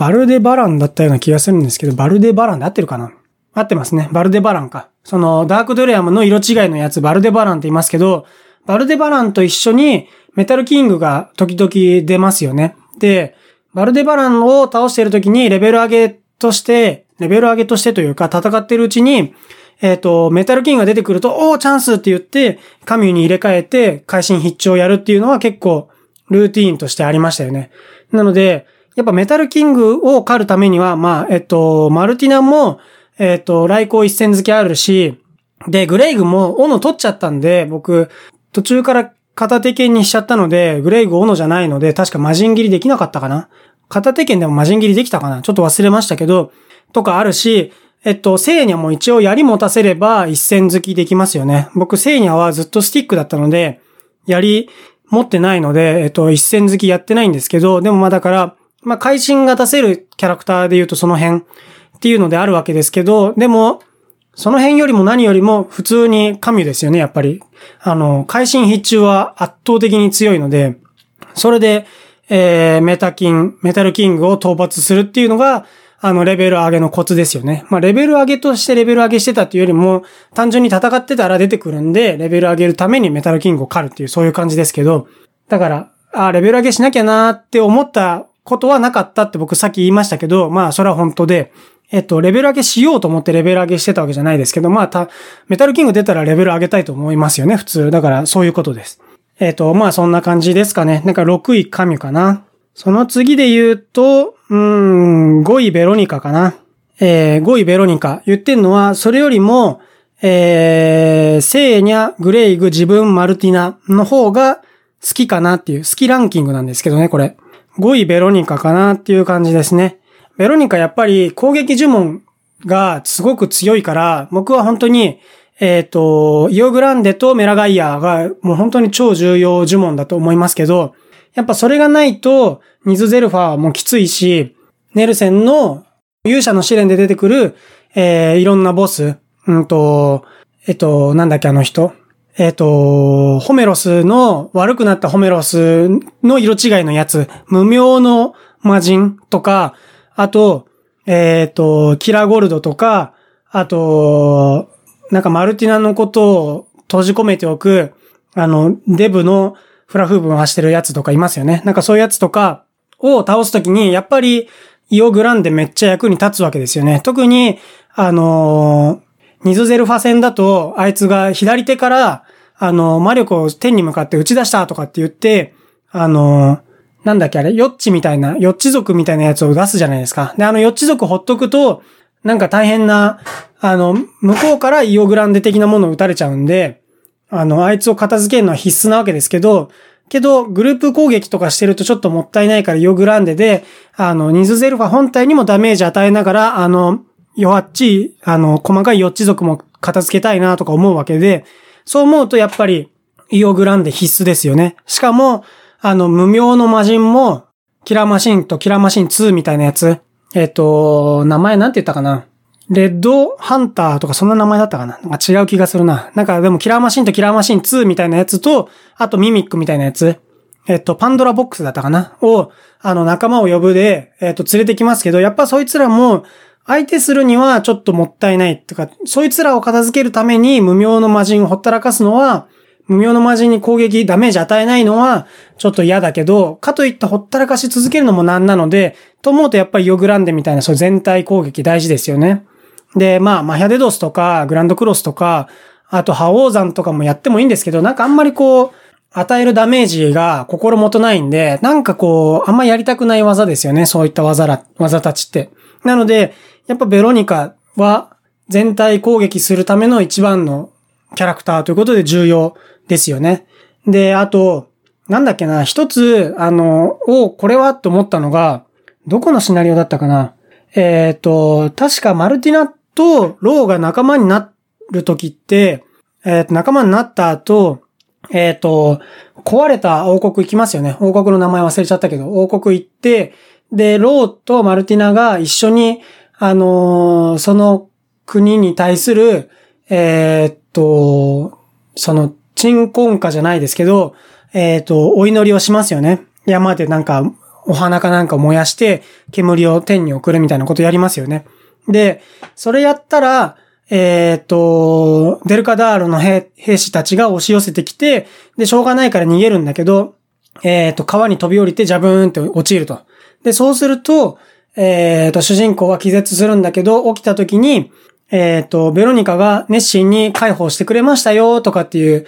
バルデバランだったような気がするんですけど、バルデバランで合ってるかな？合ってますね。バルデバランか。その、ダークドレアムの色違いのやつ、バルデバランって言いますけど、バルデバランと一緒にメタルキングが時々出ますよね。で、バルデバランを倒している時にレベル上げとして、レベル上げとしてというか戦ってるうちに、えっ、ー、と、メタルキングが出てくると、おーチャンスって言って、神に入れ替えて、会心必聴をやるっていうのは結構、ルーティーンとしてありましたよね。なので、やっぱメタルキングを狩るためには、まあ、えっと、マルティナも、えっと、来光一戦付きあるし、で、グレイグも斧取っちゃったんで、僕、途中から片手剣にしちゃったので、グレイグ斧じゃないので、確か魔人切りできなかったかな？片手剣でも魔人切りできたかな？ちょっと忘れましたけど、とかあるし、えっと、聖ニャも一応槍持たせれば一戦好きできますよね。僕、聖ニャはずっとスティックだったので、槍持ってないので、えっと、一戦好きやってないんですけど、でもまあだから、まあ、会心が出せるキャラクターで言うとその辺っていうのであるわけですけど、でも、その辺よりも何よりも普通に神ですよね、やっぱり。あの、会心必中は圧倒的に強いので、それで、えー、メタキン、メタルキングを討伐するっていうのが、あの、レベル上げのコツですよね。まあ、レベル上げとしてレベル上げしてたっていうよりも、単純に戦ってたら出てくるんで、レベル上げるためにメタルキングを狩るっていう、そういう感じですけど、だから、あレベル上げしなきゃなーって思ったことはなかったって僕さっき言いましたけど、まあ、それは本当で、えっと、レベル上げしようと思ってレベル上げしてたわけじゃないですけど、まあ、た、メタルキング出たらレベル上げたいと思いますよね、普通。だから、そういうことです。えっと、まあ、そんな感じですかね。なんか6位神かな。その次で言うと、うん、5位ベロニカかな。えー、5位ベロニカ。言ってんのは、それよりも、えー、セーニャ、グレイグ、自分、マルティナの方が好きかなっていう、好きランキングなんですけどね、これ。5位ベロニカかなっていう感じですね。ベロニカやっぱり攻撃呪文がすごく強いから、僕は本当に、えっ、ー、と、イオグランデとメラガイアがもう本当に超重要呪文だと思いますけど、やっぱそれがないと、ニズゼルファーもきついし、ネルセンの勇者の試練で出てくる、えー、いろんなボス、うんと、えっと、なんだっけあの人。えっと、ホメロスの、悪くなったホメロスの色違いのやつ、無名の魔人とか、あと、えっと、キラゴルドとか、あと、なんかマルティナのことを閉じ込めておく、あの、デブのフラフープをしてるやつとかいますよね。なんかそういうやつとかを倒すときに、やっぱり、イオグランでめっちゃ役に立つわけですよね。特に、あのー、ニズゼルファ戦だと、あいつが左手から、あの、魔力を天に向かって打ち出したとかって言って、あの、なんだっけあれ、ヨッチみたいな、ヨッチ族みたいなやつを出すじゃないですか。で、あのヨッチ族ほっとくと、なんか大変な、あの、向こうからイオグランデ的なものを撃たれちゃうんで、あの、あいつを片付けるのは必須なわけですけど、けど、グループ攻撃とかしてるとちょっともったいないからイオグランデで、あの、ニズゼルファ本体にもダメージ与えながら、あの、弱っちい、あの、細かいヨッチ族も片付けたいなとか思うわけで、そう思うとやっぱり、イオグランデ必須ですよね。しかも、あの、無名の魔人も、キラーマシンとキラーマシン2みたいなやつ。えっ、と、名前なんて言ったかなレッドハンターとかそんな名前だったかななんか違う気がするな。なんかでもキラーマシンとキラーマシン2みたいなやつと、あとミミックみたいなやつ。えっと、パンドラボックスだったかなを、あの、仲間を呼ぶで、えっと、連れてきますけど、やっぱそいつらも、相手するにはちょっともったいないってか、そいつらを片付けるために無名の魔人をほったらかすのは、無名の魔人に攻撃、ダメージ与えないのは、ちょっと嫌だけど、かといってほったらかし続けるのもなんなので、と思うとやっぱりヨグランデみたいなそう全体攻撃大事ですよね。で、まあ、マヒャデドスとか、グランドクロスとか、あと、覇王山とかもやってもいいんですけど、なんかあんまりこう、与えるダメージが心もとないんで、なんかこう、あんまやりたくない技ですよね。そういった技ら、技たちって。なので、やっぱベロニカは全体攻撃するための一番のキャラクターということで重要ですよね。で、あと、なんだっけな、一つ、あの、おこれはと思ったのが、どこのシナリオだったかな。えっ、ー、と、確かマルティナとローが仲間になるときって、えっ、ー、と、仲間になった後、えっ、ー、と、壊れた王国行きますよね。王国の名前忘れちゃったけど、王国行って、で、ローとマルティナが一緒に、あのー、その国に対する、えっと、その、鎮魂歌じゃないですけど、えっと、お祈りをしますよね。山でなんか、お花かなんか燃やして、煙を天に送るみたいなことやりますよね。で、それやったら、えっ、と、デルカダールの兵士たちが押し寄せてきて、で、しょうがないから逃げるんだけど、えっ、と、川に飛び降りてジャブーンって落ちると。で、そうすると、えっ、ー、と、主人公は気絶するんだけど、起きた時に、えっ、と、ベロニカが熱心に解放してくれましたよ、とかっていう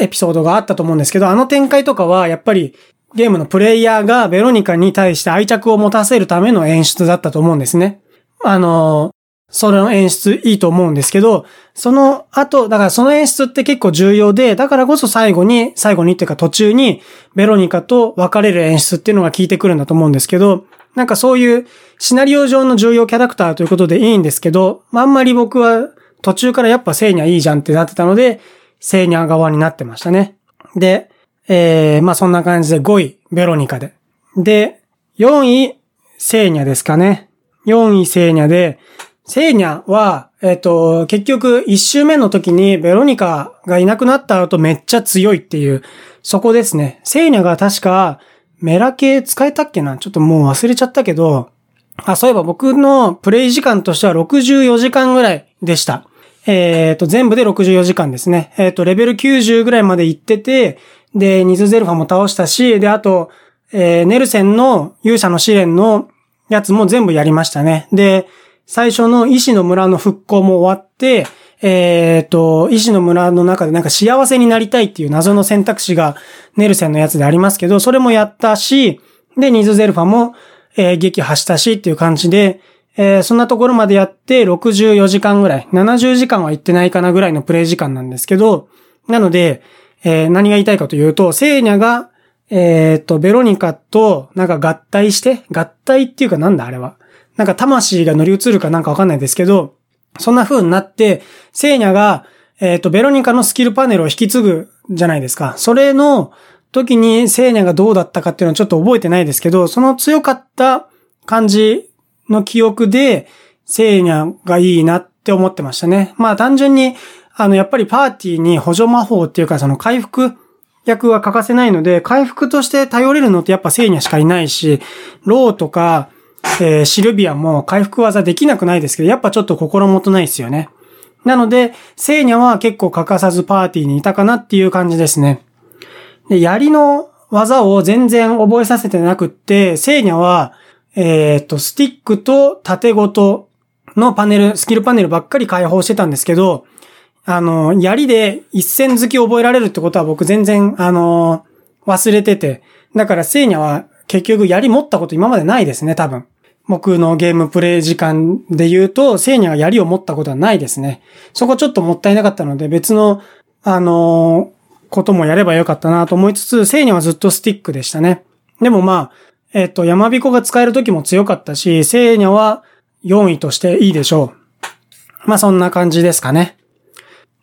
エピソードがあったと思うんですけど、あの展開とかは、やっぱり、ゲームのプレイヤーがベロニカに対して愛着を持たせるための演出だったと思うんですね。あの、それの演出いいと思うんですけど、その後、だからその演出って結構重要で、だからこそ最後に、最後にっていうか途中にベロニカと別れる演出っていうのが効いてくるんだと思うんですけど、なんかそういうシナリオ上の重要キャラクターということでいいんですけど、あんまり僕は途中からやっぱセーニャいいじゃんってなってたので、セーニャ側になってましたね。で、えー、まあそんな感じで5位、ベロニカで。で、4位、セーニャですかね。4位セーニャで、セーニャは、えっ、ー、と、結局一周目の時にベロニカがいなくなった後めっちゃ強いっていう、そこですね。セーニャが確かメラ系使えたっけな？ちょっともう忘れちゃったけど、あ、そういえば僕のプレイ時間としては64時間ぐらいでした。えっ、ー、と、全部で64時間ですね。えっ、ー、と、レベル90ぐらいまで行ってて、で、ニズゼルファも倒したし、で、あと、えー、ネルセンの勇者の試練のやつも全部やりましたね。で、最初の医師の村の復興も終わって、えっ、ー、と、医師の村の中でなんか幸せになりたいっていう謎の選択肢がネルセンのやつでありますけど、それもやったし、で、ニズゼルファも、えー、撃破したしっていう感じで、えー、そんなところまでやって64時間ぐらい、70時間は行ってないかなぐらいのプレイ時間なんですけど、なので、えー、何が言いたいかというと、セーニャが、えっ、ー、と、ベロニカとなんか合体して、合体っていうかなんだあれは。なんか魂が乗り移るかなんかわかんないですけど、そんな風になって、セーニャが、えっ、ー、と、ベロニカのスキルパネルを引き継ぐじゃないですか。それの時にセーニャがどうだったかっていうのはちょっと覚えてないですけど、その強かった感じの記憶で、セーニャがいいなって思ってましたね。まあ単純に、あの、やっぱりパーティーに補助魔法っていうかその回復役は欠かせないので、回復として頼れるのってやっぱセーニャしかいないし、ローとか、えー、シルビアも回復技できなくないですけど、やっぱちょっと心もとないですよね。なので、セーニャは結構欠かさずパーティーにいたかなっていう感じですね。で、槍の技を全然覚えさせてなくって、セーニャは、えっ、と、スティックと縦ごとのパネル、スキルパネルばっかり解放してたんですけど、あの、槍で一戦好き覚えられるってことは僕全然、あの、忘れてて。だからセーニャは結局槍持ったこと今までないですね、多分。僕のゲームプレイ時間で言うと、セーニャが槍を持ったことはないですね。そこちょっともったいなかったので、別の、あのー、こともやればよかったなと思いつつ、セーニャはずっとスティックでしたね。でもまあ、えっ、ー、と、山彦が使える時も強かったし、セーニャは4位としていいでしょう。まあそんな感じですかね。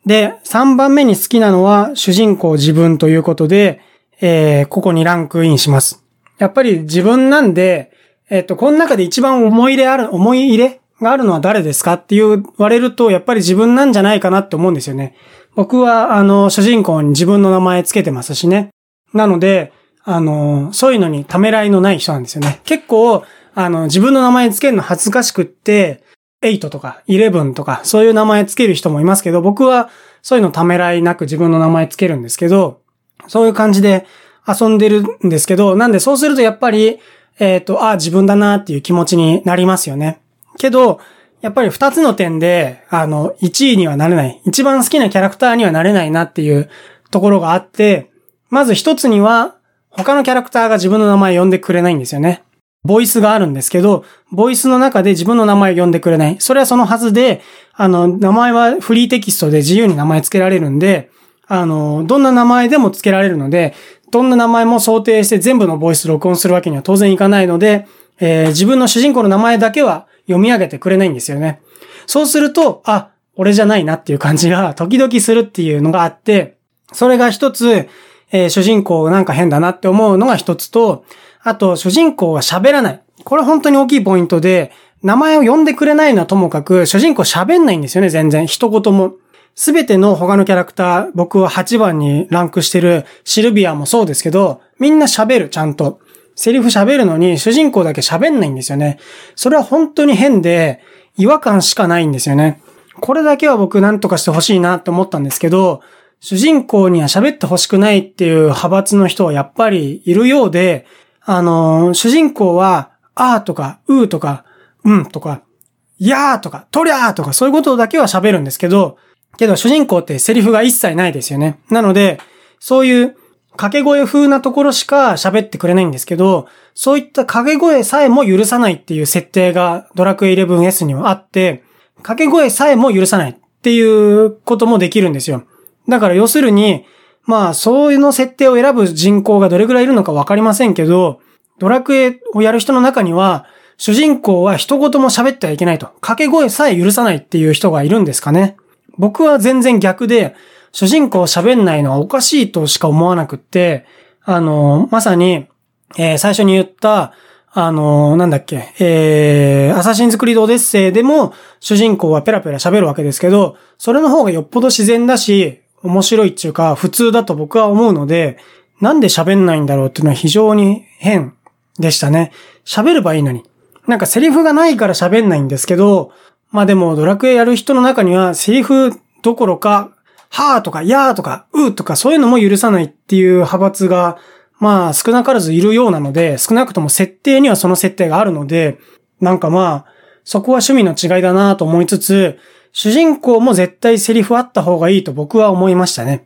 で、3番目に好きなのは主人公自分ということで、えー、ここにランクインします。やっぱり自分なんで、えっ、と、この中で一番思い入れある、思い入れがあるのは誰ですかって言われると、やっぱり自分なんじゃないかなって思うんですよね。僕は、あの、主人公に自分の名前つけてますしね。なので、あの、そういうのにためらいのない人なんですよね。結構、あの、自分の名前つけるの恥ずかしくって、8とか11とか、そういう名前つける人もいますけど、僕はそういうのためらいなく自分の名前つけるんですけど、そういう感じで遊んでるんですけど、なんでそうするとやっぱり、えっ、ー、と、ああ、自分だなっていう気持ちになりますよね。けど、やっぱり二つの点で、あの、1位にはなれない。一番好きなキャラクターにはなれないなっていうところがあって、まず一つには、他のキャラクターが自分の名前を呼んでくれないんですよね。ボイスがあるんですけど、ボイスの中で自分の名前を呼んでくれない。それはそのはずで、あの、名前はフリーテキストで自由に名前付けられるんで、あの、どんな名前でも付けられるので、どんな名前も想定して全部のボイス録音するわけには当然いかないので、えー、自分の主人公の名前だけは読み上げてくれないんですよね。そうすると、あ、俺じゃないなっていう感じが時々するっていうのがあって、それが一つ、えー、主人公なんか変だなって思うのが一つと、あと、主人公は喋らない。これ本当に大きいポイントで、名前を呼んでくれないのはともかく、主人公喋んないんですよね、全然。一言も。すべての他のキャラクター、僕は8番にランクしてるシルビアもそうですけど、みんな喋る、ちゃんと。セリフ喋るのに、主人公だけ喋んないんですよね。それは本当に変で、違和感しかないんですよね。これだけは僕何とかしてほしいなって思ったんですけど、主人公には喋ってほしくないっていう派閥の人はやっぱりいるようで、あの、主人公は、あーとか、うーとか、うんとか、やーとか、とりゃーとか、そういうことだけは喋るんですけど、けど主人公ってセリフが一切ないですよね。なので、そういう掛け声風なところしか喋ってくれないんですけど、そういった掛け声さえも許さないっていう設定がドラクエ 11S にはあって、掛け声さえも許さないっていうこともできるんですよ。だから要するに、まあ、そういうの設定を選ぶ人口がどれくらいいるのかわかりませんけど、ドラクエをやる人の中には、主人公は一言も喋ってはいけないと。掛け声さえ許さないっていう人がいるんですかね。僕は全然逆で、主人公喋んないのはおかしいとしか思わなくって、あの、まさに、えー、最初に言った、あの、なんだっけ、えー、アサシンズクリードオデッセイでも主人公はペラペラ喋るわけですけど、それの方がよっぽど自然だし、面白いっていうか、普通だと僕は思うので、なんで喋んないんだろうっていうのは非常に変でしたね。喋ればいいのに。なんかセリフがないから喋んないんですけど、まあでもドラクエやる人の中にはセリフどころか、はーとか、やーとか、うーとかそういうのも許さないっていう派閥が、まあ少なからずいるようなので、少なくとも設定にはその設定があるので、なんかまあ、そこは趣味の違いだなと思いつつ、主人公も絶対セリフあった方がいいと僕は思いましたね。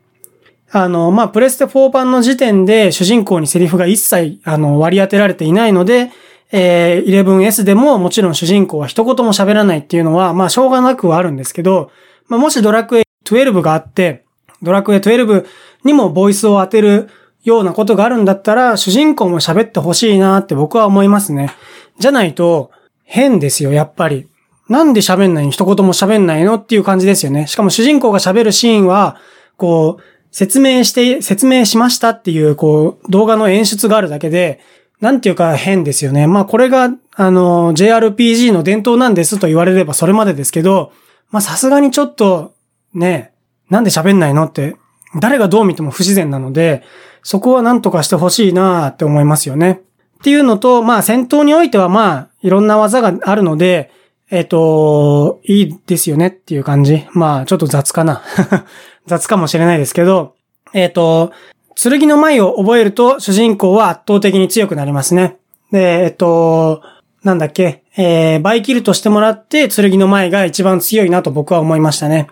あの、まあ、プレステ4版の時点で主人公にセリフが一切、あの、割り当てられていないので、えー、11S でももちろん主人公は一言も喋らないっていうのは、まあ、しょうがなくはあるんですけど、まあ、もしドラクエ12があって、ドラクエ12にもボイスを当てるようなことがあるんだったら、主人公も喋ってほしいなって僕は思いますね。じゃないと、変ですよ、やっぱり。なんで喋んないの？一言も喋んないの？っていう感じですよね。しかも主人公が喋るシーンは、こう、説明して、説明しましたっていう、こう、動画の演出があるだけで、なんていうか変ですよね。まあこれが、あの、JRPG の伝統なんですと言われればそれまでですけど、まあさすがにちょっと、ね、なんで喋んないのって、誰がどう見ても不自然なので、そこはなんとかしてほしいなって思いますよね。っていうのと、まあ戦闘においてはまあ、いろんな技があるので、えっ、ー、と、いいですよねっていう感じ。まあ、ちょっと雑かな。雑かもしれないですけど、えっ、ー、と、剣の舞を覚えると主人公は圧倒的に強くなりますね。で、えっ、と、なんだっけ、えー、バイキルとしてもらって、剣の舞が一番強いなと僕は思いましたね。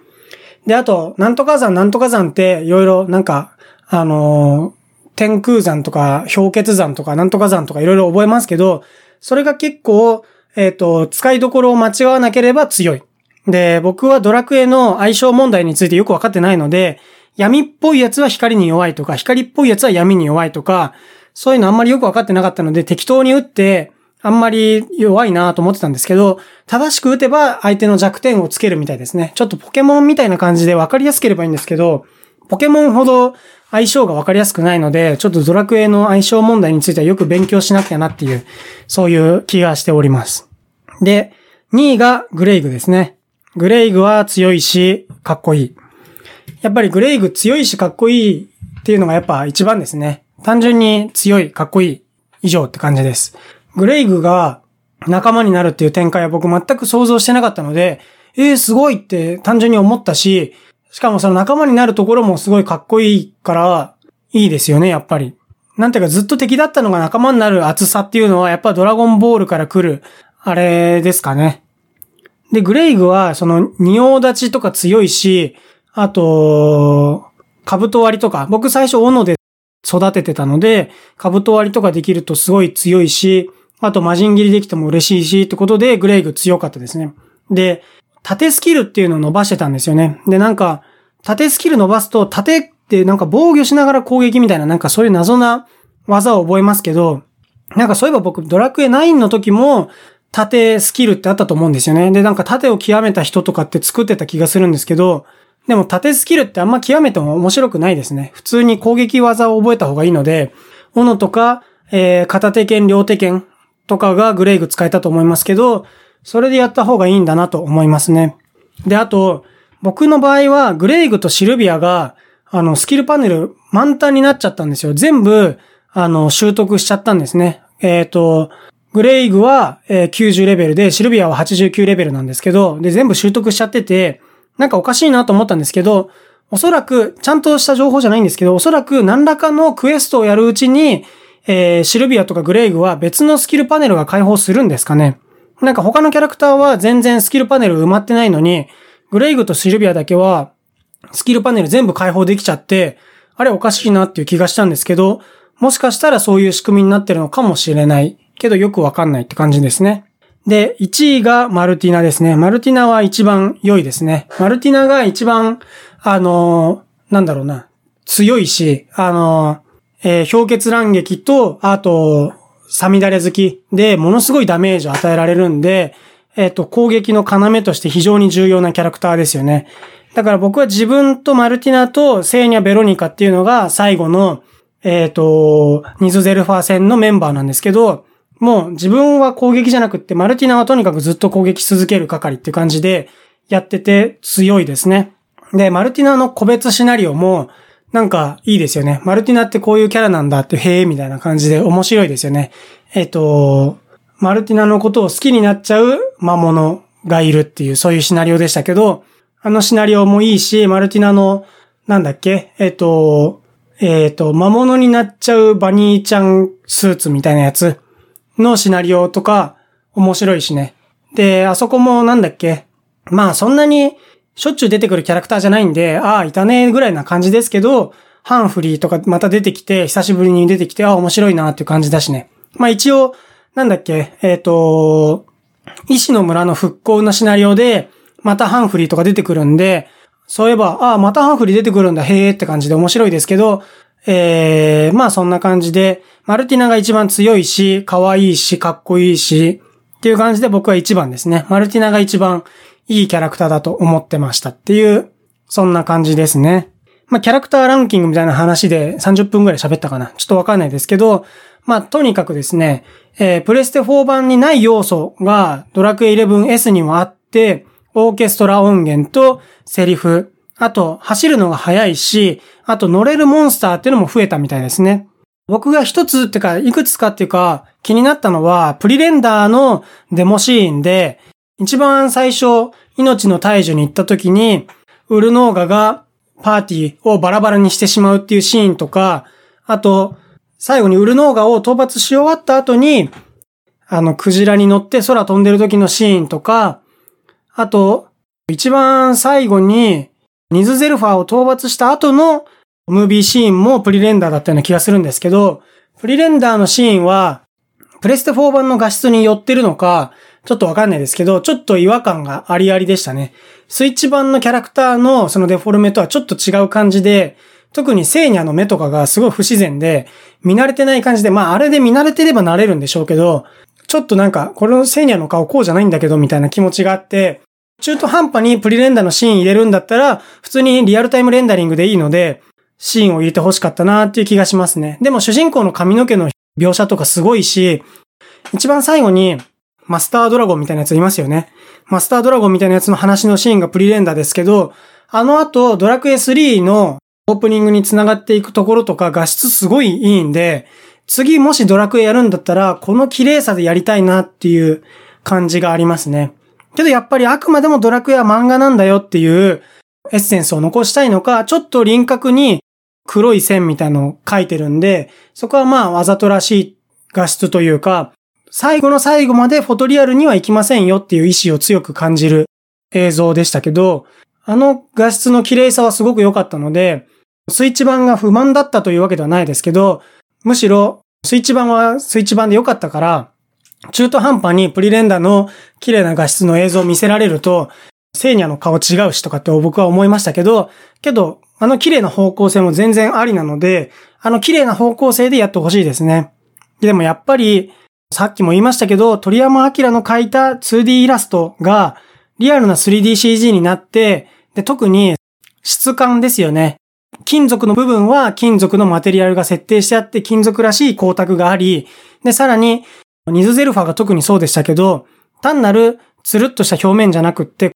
で、あと、なんとか山、なんとか山って、いろいろ、なんか、あの天空山とか、氷結山とか、なんとか山とかいろいろ覚えますけど、それが結構、えっ、ー、と、使いどころを間違わなければ強い。で、僕はドラクエの相性問題についてよくわかってないので、闇っぽいやつは光に弱いとか、光っぽいやつは闇に弱いとか、そういうのあんまりよくわかってなかったので、適当に打って、あんまり弱いなと思ってたんですけど、正しく打てば相手の弱点をつけるみたいですね。ちょっとポケモンみたいな感じで分かりやすければいいんですけど、ポケモンほど相性が分かりやすくないので、ちょっとドラクエの相性問題についてはよく勉強しなきゃなっていう、そういう気がしております。で、2位がグレイグですね。グレイグは強いし、かっこいい。やっぱりグレイグ強いしかっこいいっていうのがやっぱ一番ですね。単純に強い、かっこいい、以上って感じです。グレイグが仲間になるっていう展開は僕全く想像してなかったので、えー、すごいって単純に思ったし、しかもその仲間になるところもすごいかっこいいから、いいですよね、やっぱり。なんていうかずっと敵だったのが仲間になる熱さっていうのはやっぱドラゴンボールから来る、あれですかね。で、グレイグはその仁王立ちとか強いし、あと、兜割りとか、僕最初斧で育ててたので、兜割りとかできるとすごい強いし、あと魔人切りできても嬉しいし、ってことでグレイグ強かったですね。で、縦スキルっていうのを伸ばしてたんですよね。で、なんか、縦スキル伸ばすと、縦ってなんか防御しながら攻撃みたいな、なんかそういう謎な技を覚えますけど、なんかそういえば僕、ドラクエ9の時も、縦スキルってあったと思うんですよね。で、なんか縦を極めた人とかって作ってた気がするんですけど、でも縦スキルってあんま極めても面白くないですね。普通に攻撃技を覚えた方がいいので、斧とか、えー、片手剣、両手剣とかがグレイグ使えたと思いますけど、それでやった方がいいんだなと思いますね。で、あと、僕の場合は、グレイグとシルビアが、あの、スキルパネル満タンになっちゃったんですよ。全部、あの、習得しちゃったんですね。えっ、ー、と、グレイグは、90レベルで、シルビアは89レベルなんですけど、で、全部習得しちゃってて、なんかおかしいなと思ったんですけど、おそらく、ちゃんとした情報じゃないんですけど、おそらく何らかのクエストをやるうちに、えー、シルビアとかグレイグは別のスキルパネルが開放するんですかね。なんか他のキャラクターは全然スキルパネル埋まってないのに、グレイグとシルビアだけは、スキルパネル全部開放できちゃって、あれおかしいなっていう気がしたんですけど、もしかしたらそういう仕組みになってるのかもしれない。けどよくわかんないって感じですね。で、1位がマルティナですね。マルティナは一番良いですね。マルティナが一番、あのー、なんだろうな、強いし、あのー、えー、氷結乱撃と、あと、サミダレ好きで、ものすごいダメージを与えられるんで、えっ、と、攻撃の要として非常に重要なキャラクターですよね。だから僕は自分とマルティナとセーニャ・ベロニカっていうのが最後の、えっ、と、ニズ・ゼルファー戦のメンバーなんですけど、もう自分は攻撃じゃなくって、マルティナはとにかくずっと攻撃し続ける係って感じでやってて強いですね。で、マルティナの個別シナリオも、なんかいいですよね。マルティナってこういうキャラなんだって、へえ、みたいな感じで面白いですよね。えっ、と、マルティナのことを好きになっちゃう魔物がいるっていう、そういうシナリオでしたけど、あのシナリオもいいし、マルティナの、なんだっけ？えっ、と、えっ、と、魔物になっちゃうバニーちゃんスーツみたいなやつのシナリオとか面白いしね。で、あそこもなんだっけ？まあそんなにしょっちゅう出てくるキャラクターじゃないんで、ああ、いたねぐらいな感じですけど、ハンフリーとかまた出てきて、久しぶりに出てきて、ああ、面白いなっていう感じだしね。まあ一応、なんだっけ、えっ、ー、と、医師の村の復興のシナリオで、またハンフリーとか出てくるんで、そういえば、ああ、またハンフリー出てくるんだ、へえって感じで面白いですけど、えー、まあそんな感じで、マルティナが一番強いし、可愛いし、かっこいいし、っていう感じで僕は一番ですね。マルティナが一番いいキャラクターだと思ってましたっていう、そんな感じですね。まあキャラクターランキングみたいな話で30分くらい喋ったかな。ちょっとわかんないですけど、まあとにかくですね、えー、プレステ4版にない要素がドラクエ 11S にもあって、オーケストラ音源とセリフ、あと、走るのが速いし、あと乗れるモンスターっていうのも増えたみたいですね。僕が一つってか、いくつかっていうか、気になったのは、プリレンダーのデモシーンで、一番最初、命の退治に行った時に、ウルノーガがパーティーをバラバラにしてしまうっていうシーンとか、あと、最後にウルノーガを討伐し終わった後に、あの、クジラに乗って空飛んでる時のシーンとか、あと、一番最後に、ニズゼルファーを討伐した後のムービーシーンもプリレンダーだったような気がするんですけど、プリレンダーのシーンは、プレステ4版の画質に寄ってるのか、ちょっとわかんないですけど、ちょっと違和感がありありでしたね。スイッチ版のキャラクターのそのデフォルメとはちょっと違う感じで、特にセーニャの目とかがすごい不自然で、見慣れてない感じで、まああれで見慣れてればなれるんでしょうけど、ちょっとなんか、このセーニャの顔こうじゃないんだけど、みたいな気持ちがあって、中途半端にプリレンダーのシーン入れるんだったら、普通にリアルタイムレンダリングでいいので、シーンを入れて欲しかったなっていう気がしますね。でも主人公の髪の毛の描写とかすごいし、一番最後に、マスタードラゴンみたいなやついますよね。マスタードラゴンみたいなやつの話のシーンがプリレンダーですけど、あの後、ドラクエ3のオープニングに繋がっていくところとか画質すごいいいんで、次もしドラクエやるんだったら、この綺麗さでやりたいなっていう感じがありますね。けどやっぱりあくまでもドラクエは漫画なんだよっていうエッセンスを残したいのか、ちょっと輪郭に黒い線みたいなのを描いてるんで、そこはまあわざとらしい画質というか、最後の最後までフォトリアルには行きませんよっていう意志を強く感じる映像でしたけど、あの画質の綺麗さはすごく良かったので、スイッチ版が不満だったというわけではないですけど、むしろスイッチ版はスイッチ版で良かったから、中途半端にプリレンダの綺麗な画質の映像を見せられると、セーニャの顔違うしとかって僕は思いましたけど、けど、あの綺麗な方向性も全然ありなので、あの綺麗な方向性でやってほしいですね。でもやっぱり、さっきも言いましたけど、鳥山明の描いた 2D イラストがリアルな 3DCG になって、で、特に質感ですよね。金属の部分は金属のマテリアルが設定してあって金属らしい光沢があり、で、さらに、ニズゼルファが特にそうでしたけど、単なるつるっとした表面じゃなくって、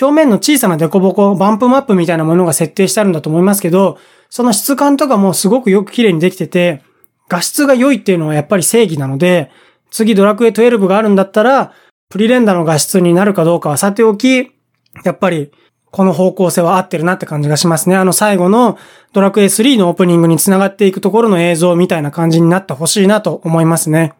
表面の小さなデコボコ、バンプマップみたいなものが設定してあるんだと思いますけど、その質感とかもすごくよく綺麗にできてて、画質が良いっていうのはやっぱり正義なので、次ドラクエ12があるんだったら、プリレンダの画質になるかどうかはさておき、やっぱりこの方向性は合ってるなって感じがしますね。あの最後のドラクエ3のオープニングに繋がっていくところの映像みたいな感じになってほしいなと思いますね。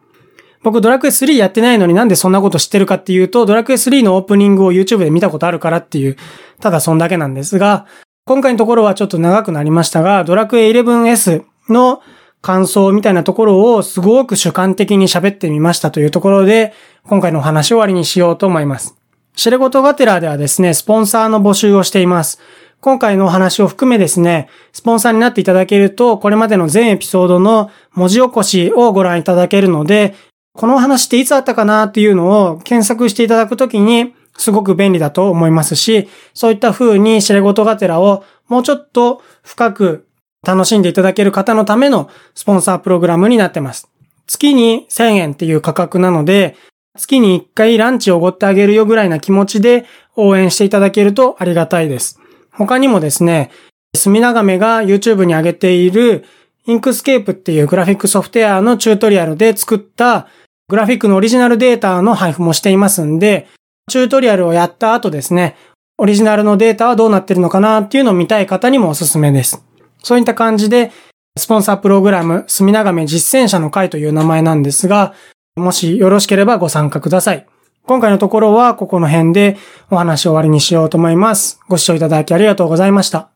僕ドラクエ3やってないのになんでそんなこと知ってるかっていうと、ドラクエ3のオープニングを YouTube で見たことあるからっていう、ただそんだけなんですが、今回のところはちょっと長くなりましたが、ドラクエ 11S の感想みたいなところをすごく主観的に喋ってみましたというところで、今回のお話を終わりにしようと思います。シレゴトガテラではですね、スポンサーの募集をしています。今回のお話を含めですね、スポンサーになっていただけると、これまでの全エピソードの文字起こしをご覧いただけるので、この話っていつあったかなっていうのを検索していただくときに、すごく便利だと思いますし、そういった風にシレゴトガテラをもうちょっと深く楽しんでいただける方のためのスポンサープログラムになってます。月に1000円っていう価格なので、月に1回ランチをおごってあげるよぐらいな気持ちで応援していただけるとありがたいです。他にもですね、墨長めが YouTube に上げているインクスケープっていうグラフィックソフトウェアのチュートリアルで作ったグラフィックのオリジナルデータの配布もしていますんで、チュートリアルをやった後ですね、オリジナルのデータはどうなってるのかなっていうのを見たい方にもおすすめです。そういった感じで、スポンサープログラム、墨長め実践者の会という名前なんですが、もしよろしければご参加ください。今回のところはここの辺でお話を終わりにしようと思います。ご視聴いただきありがとうございました。